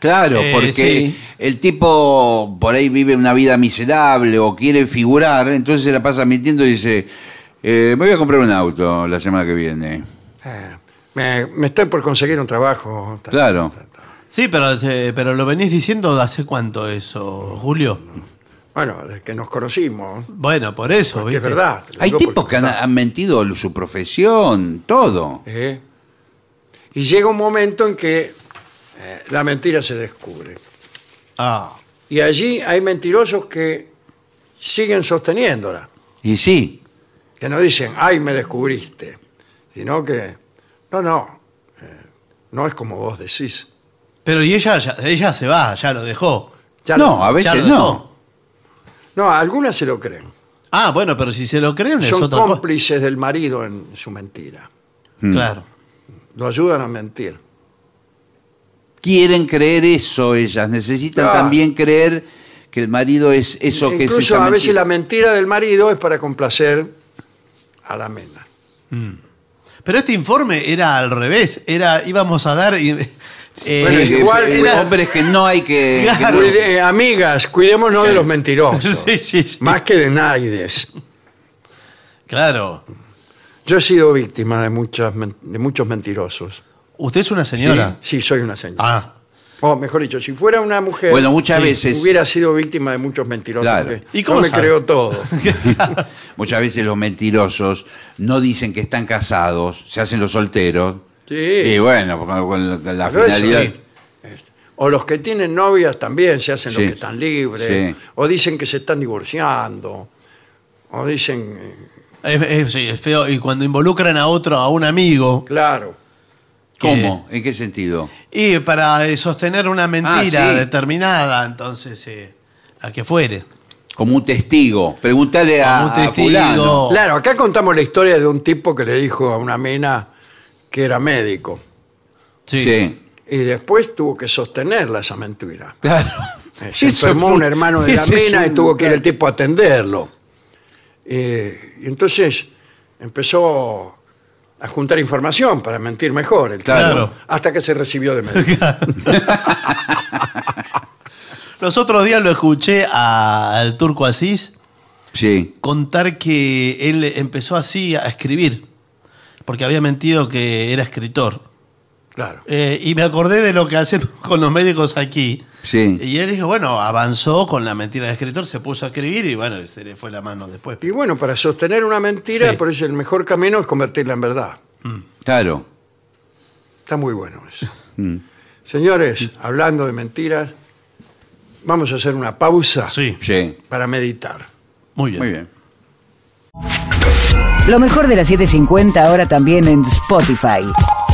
Claro, Eh, porque sí. el tipo por ahí vive una vida miserable o quiere figurar, entonces se la pasa mintiendo y dice, eh, me voy a comprar un auto la semana que viene. Me, me estoy por conseguir un trabajo. tal, Claro. tal, tal. Sí, pero, eh, pero lo venís diciendo de hace cuánto eso, Julio. Bueno, desde que nos conocimos. Bueno, por eso, porque es verdad. te lo Hay digo tipos porque que es han, verdad. han mentido su profesión, todo. Eh, Y llega un momento en que eh, la mentira se descubre. Ah, Y allí hay mentirosos que siguen sosteniéndola. Y sí, Que no dicen, ay, me descubriste. Sino que, no, no, eh, no es como vos decís. pero y ella, ya- ella se va, ya lo dejó. Ya no, lo- a Ya veces lo no. dejó. no, algunas se lo creen. Ah, bueno, pero si se lo creen es Son otra cosa. cómplices del marido en su mentira. Claro. Lo ayudan a mentir. Quieren creer eso ellas, necesitan Claro. también creer que el marido es eso que es Incluso esa a veces mentira. la mentira del marido es para complacer a la mena. Pero este informe era al revés. Era, íbamos a dar. eh, Bueno, que- igual- eh, era- hombres que no hay que... que Claro. no- Cuide- eh, amigas, cuidémonos de los mentirosos. Sí, sí, sí. Más que de naides. Claro. Yo he sido víctima de, muchas, men- de muchos mentirosos. Usted es una señora. Sí, soy una señora. Ah, O mejor dicho, si fuera una mujer, Bueno, muchas sí, veces- hubiera sido víctima de muchos mentirosos. Claro. porque ¿Y cómo no me sabe? creo todo. Muchas veces los mentirosos no dicen que están casados, se hacen los solteros. Sí. Y bueno, con, con la, la Pero eso finalidad... sí. O los que tienen novias también se hacen Sí. los que están libres. Sí. O dicen que se están divorciando. O dicen, eh, es, es- sí, es feo. Y cuando involucran a otro, a un amigo, claro. ¿Cómo? ¿En qué sentido? y para eh, sostener una mentira Ah, sí. determinada, entonces, eh, a que fuere. Como un testigo. Pregúntale a, Como un a testigo. fulano. Claro, acá contamos la historia de un tipo que le dijo a una mena que era médico. Sí. Sí. Y después tuvo que sostenerla esa mentira. Claro. Eh, Se Eso enfermó fue- un hermano de la ese es mena y un- tuvo que ir el tipo a atenderlo. Eh, y entonces empezó a juntar información para mentir mejor. el tipo, Claro. Hasta que se recibió de médico. Los otros días lo escuché a- al turco Asís Sí. contar que él empezó así a escribir, porque había mentido que era escritor. Claro. Eh, y me acordé de lo que hacemos con los médicos aquí. Sí. Y él dijo, bueno, avanzó con la mentira de escritor, se puso a escribir y bueno, se le fue la mano después. Y bueno, para sostener una mentira, Sí. por eso el mejor camino es convertirla en verdad. Claro. Está muy bueno eso. Mm. Señores, hablando de mentiras, vamos a hacer una pausa Sí, Sí. para meditar. muy bien. Muy bien. Lo mejor de la 750 ahora también en Spotify.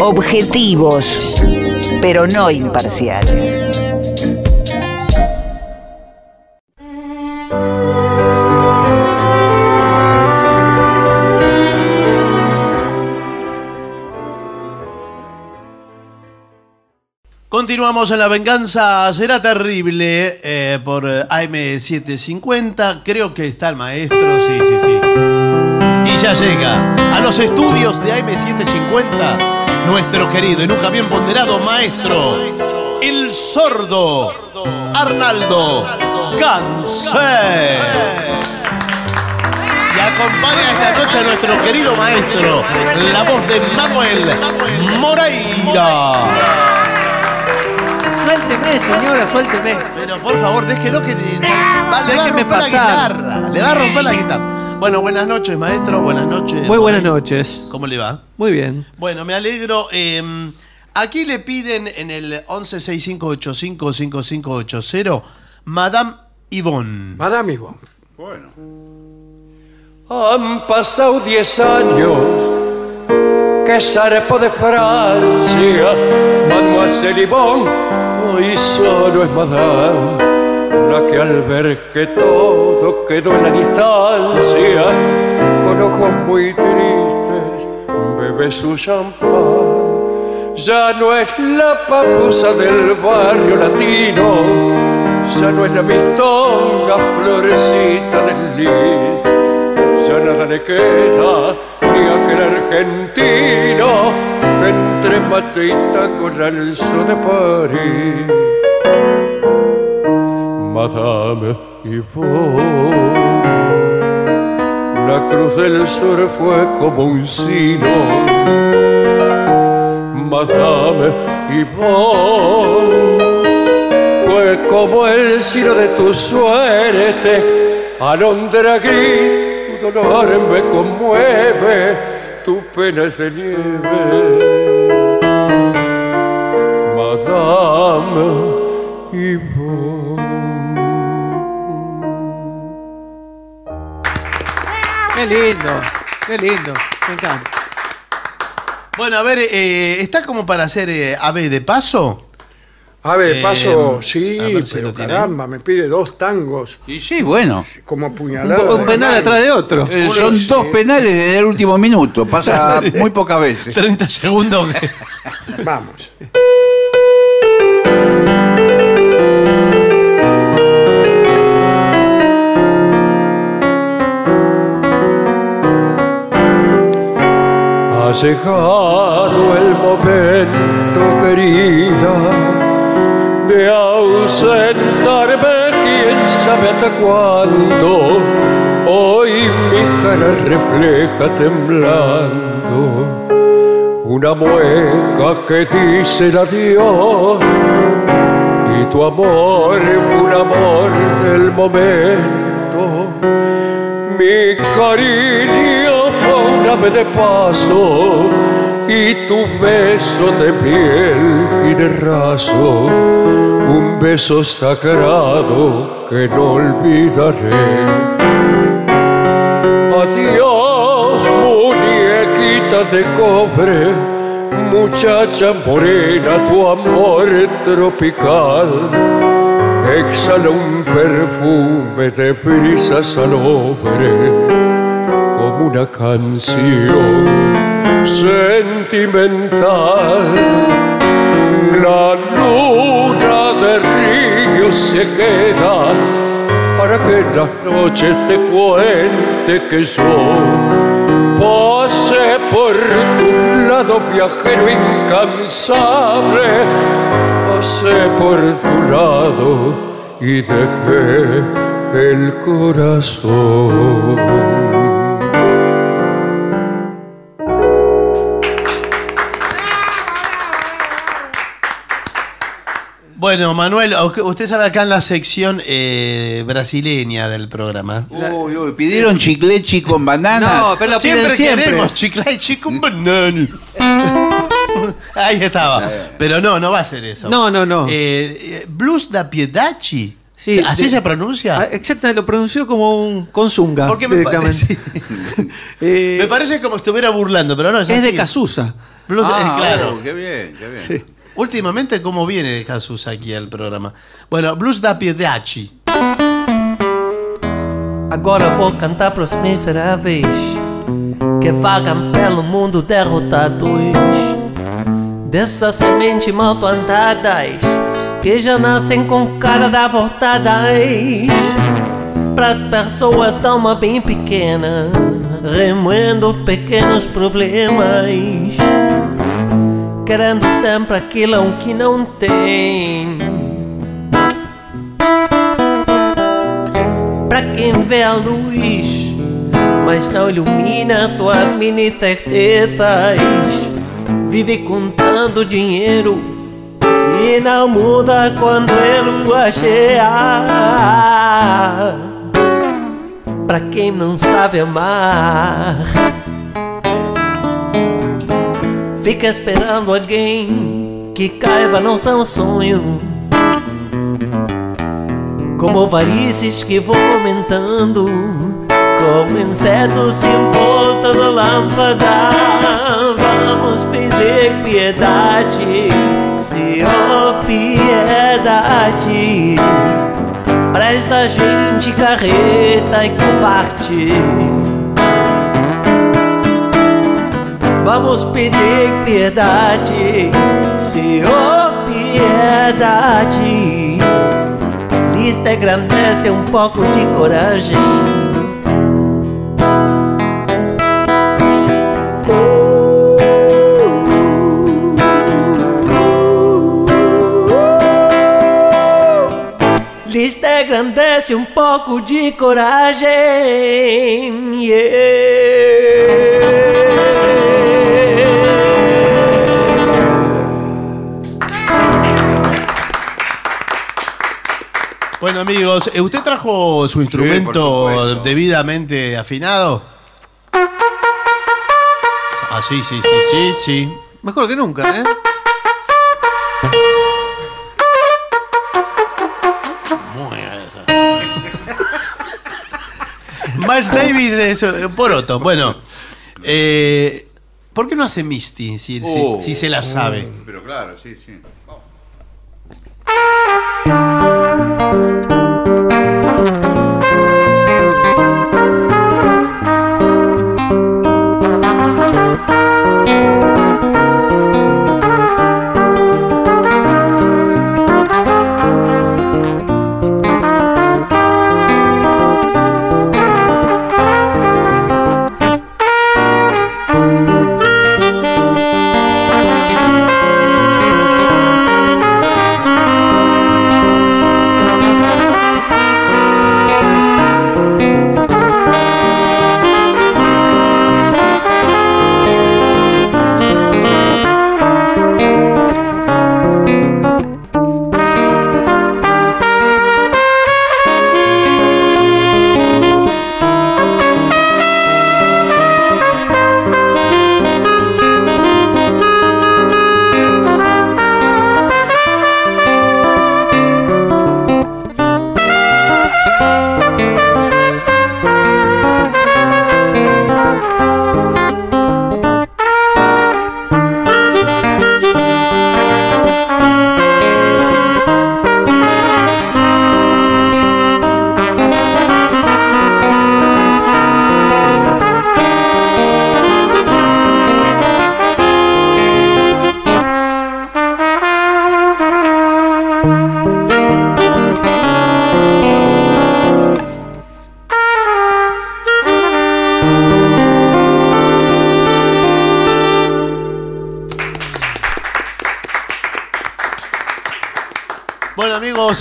Objetivos, pero no imparciales. Continuamos en La Venganza Será Terrible eh, por eh, AM750. Creo que está el maestro, sí, sí, sí. Y ya llega a los estudios de AM750 nuestro querido y nunca bien ponderado maestro, el sordo Arnaldo Ganser. Y acompaña esta noche a nuestro querido maestro, la voz de Manuel Moreira. Suélteme, señora, suélteme. Pero por favor, déjelo que le, va, le va a romper la guitarra. Le va a romper la guitarra. Bueno, buenas noches, maestro. Buenas noches. Muy buenas noches. ¿Cómo le va? Muy bien. Bueno, me alegro. eh, Aquí le piden en el 1165855580 Madame Yvonne. Madame Yvonne. Bueno. Han pasado diez años que zarpó de Francia, Mademoiselle Yvonne, hoy solo es Madame, la que al ver que todo quedó en la distancia, con ojos muy tristes, bebe su champán. Ya no es la papusa del barrio latino, ya no es la mistonga florecita del lis ya nada le queda ni aquel argentino que entre mate y taco de París. Madame Yvonne, la cruz del sur fue como un sino. Madame Yvonne, fue como el sino de tu suerte, alondra gris tu dolor me conmueve, tu pena es de nieve. Madame Yvonne. Qué lindo, qué lindo. Me encanta. Bueno, a ver, eh, ¿está como para hacer eh, ave de paso? Ave de Eh, paso, a sí, ver si pero lo tiene. caramba, me pide dos tangos Y sí, bueno. como Un, puñalada. un penal atrás de otro. Eh, son dos penales desde el último minuto. Pasa muy pocas veces. 30 segundos. Vamos. Llegado el momento, querida, de ausentarme, quién sabe hasta cuándo. Hoy mi cara refleja temblando una mueca que dice el adiós. Y tu amor fue un amor del momento. Mi cariño de paso y tu beso de piel y de raso, un beso sagrado que no olvidaré. Adiós, muñequita de cobre, muchacha morena, tu amor tropical. Exhala un perfume de brisa salobre una canción sentimental. La luna de río se queda para que en las noches te cuente que yo pasé por tu lado viajero incansable, pasé por tu lado y dejé el corazón. Bueno, Manuel, usted sabe acá en la sección eh, brasileña del programa. Uy, uy, pidieron chiclechi con bananas. No, pero la piden siempre, siempre. queremos chiclay con banana. Ahí estaba. Pero no, no va a ser eso. No, no, no. Eh, eh, Blues da Piedachi. Sí, ¿Así de- se pronuncia? Ah, Exactamente, lo pronunció como un consunga. Porque me parece, Eh, me parece como estuviera burlando, pero no es, es de. Casusa. Blues, Ah, eh, claro. oh, qué bien, qué bien. Últimamente, ¿cómo viene Jesús aquí al programa? Bueno, Blues da Piedachi. Agora vou cantar pros miseráveis que vagam pelo mundo derrotados. Dessas sementes mal plantadas que já nascem com cara da voltadas. Pras pessoas da alma bem pequena, remoendo pequenos problemas. Querendo sempre aquilo que não tem. Pra quem vê a luz, mas não ilumina tuas mini certezas. Vive contando dinheiro e não muda quando é lua cheia. Pra quem não sabe amar, fica esperando alguém que caiva não são sonho. Como varizes que vão aumentando, como insetos em volta da lâmpada. Vamos pedir piedade, Senhor, piedade. Pra essa gente carreta e covarde. Vamos pedir piedade, Senhor, piedade. Lista engrandece um pouco de coragem. Lista engrandece um pouco de coragem. Bueno, amigos, ¿eh, ¿usted trajo su instrumento debidamente afinado? Ah, sí, sí, sí, sí, sí. Mejor que nunca, ¿eh? Muy bien. Miles Davis es eh, poroto. Bueno, eh, ¿por qué no hace Misty si, si- si se la sabe? Pero claro, sí, sí. Bueno,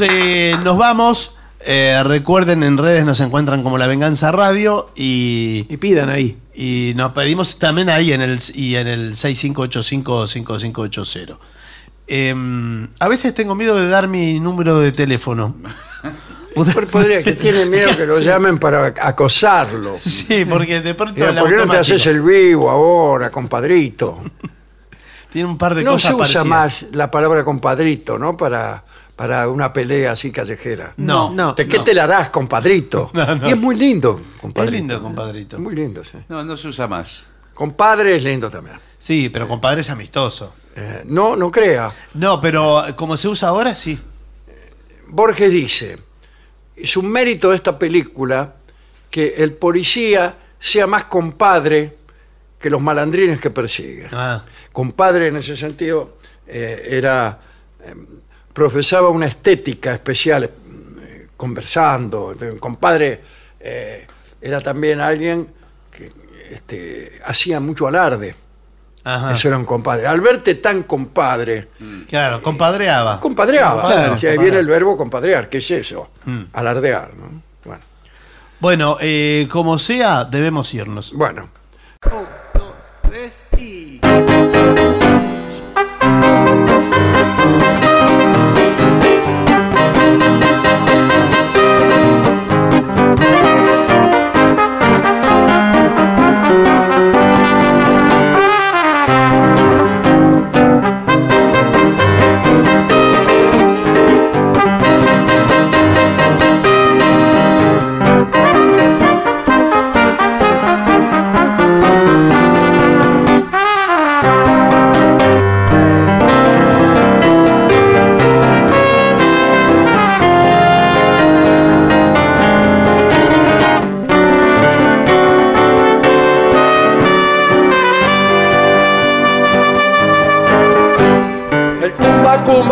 eh, nos vamos. Eh, recuerden, en redes nos encuentran como La Venganza Radio y, Y pidan ahí. y nos pedimos también ahí en el, y en el 6585-5580. Em, a veces tengo miedo de dar mi número de teléfono. Podría que tiene miedo que lo llamen para acosarlo. Sí, porque de pronto Diga, el ¿Por qué no te haces el vivo ahora, compadrito? tiene un par de No cosas se usa parecidas. más la palabra compadrito, ¿no? Para, para una pelea así callejera. No, No. ¿De qué no. te la das, compadrito? No, no. Y es muy lindo, Es compadrito. lindo, compadrito. Es muy lindo, sí. No, no se usa más. Compadre es lindo también. Sí, pero compadre es amistoso. Eh, no, no crea. No, pero como se usa ahora, sí. Borges dice, es un mérito de esta película que el policía sea más compadre que los malandrines que persigue. Ah, Compadre en ese sentido eh, era eh, profesaba una estética especial eh, conversando. Entonces, compadre eh, era también alguien que este, hacía mucho alarde. ajá. Eso era un compadre. Al verte tan compadre, Claro, compadreaba. compadreaba. Claro, Si ahí viene el verbo compadrear, ¿qué es eso? Mm. Alardear, ¿no? Bueno, Bueno, eh, como sea, debemos irnos. bueno. Un, dos, tres y.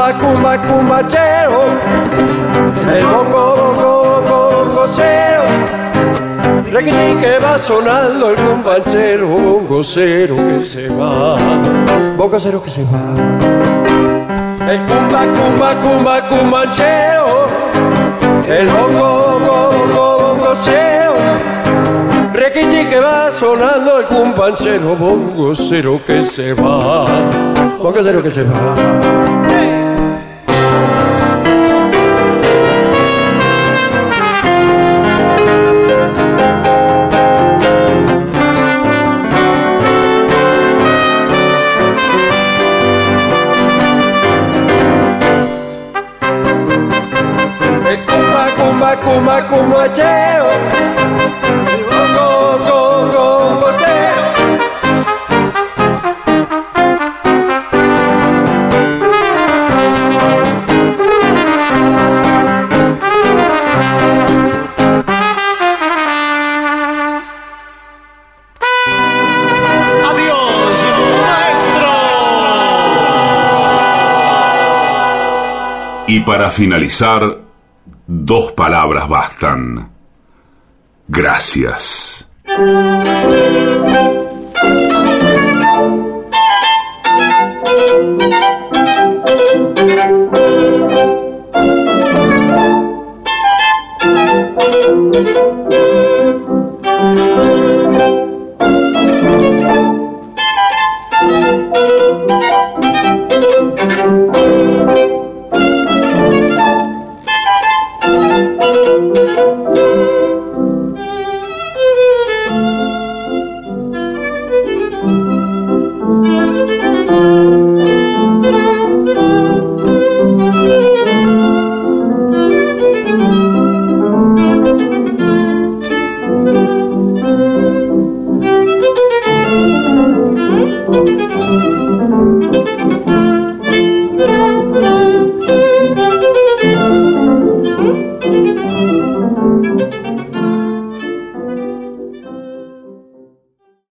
cumba, cumba, cumbachero. El bongo, bongo, bongo, bongocero. Requitín que va sonando el cumbanchero, bongocero que se va, bongocero que se va. El cumba, cumba, cumba, cumbanchero. El bongo, bongo, bongo, bongocero. Requitín que va sonando el cumbanchero, bongocero que se va, bongocero que se va. Cumba, cumba, cumbacheo. El bongo, bongo, bongocero. ¡Adiós, maestro! Y para finalizar, dos palabras bastan. Gracias.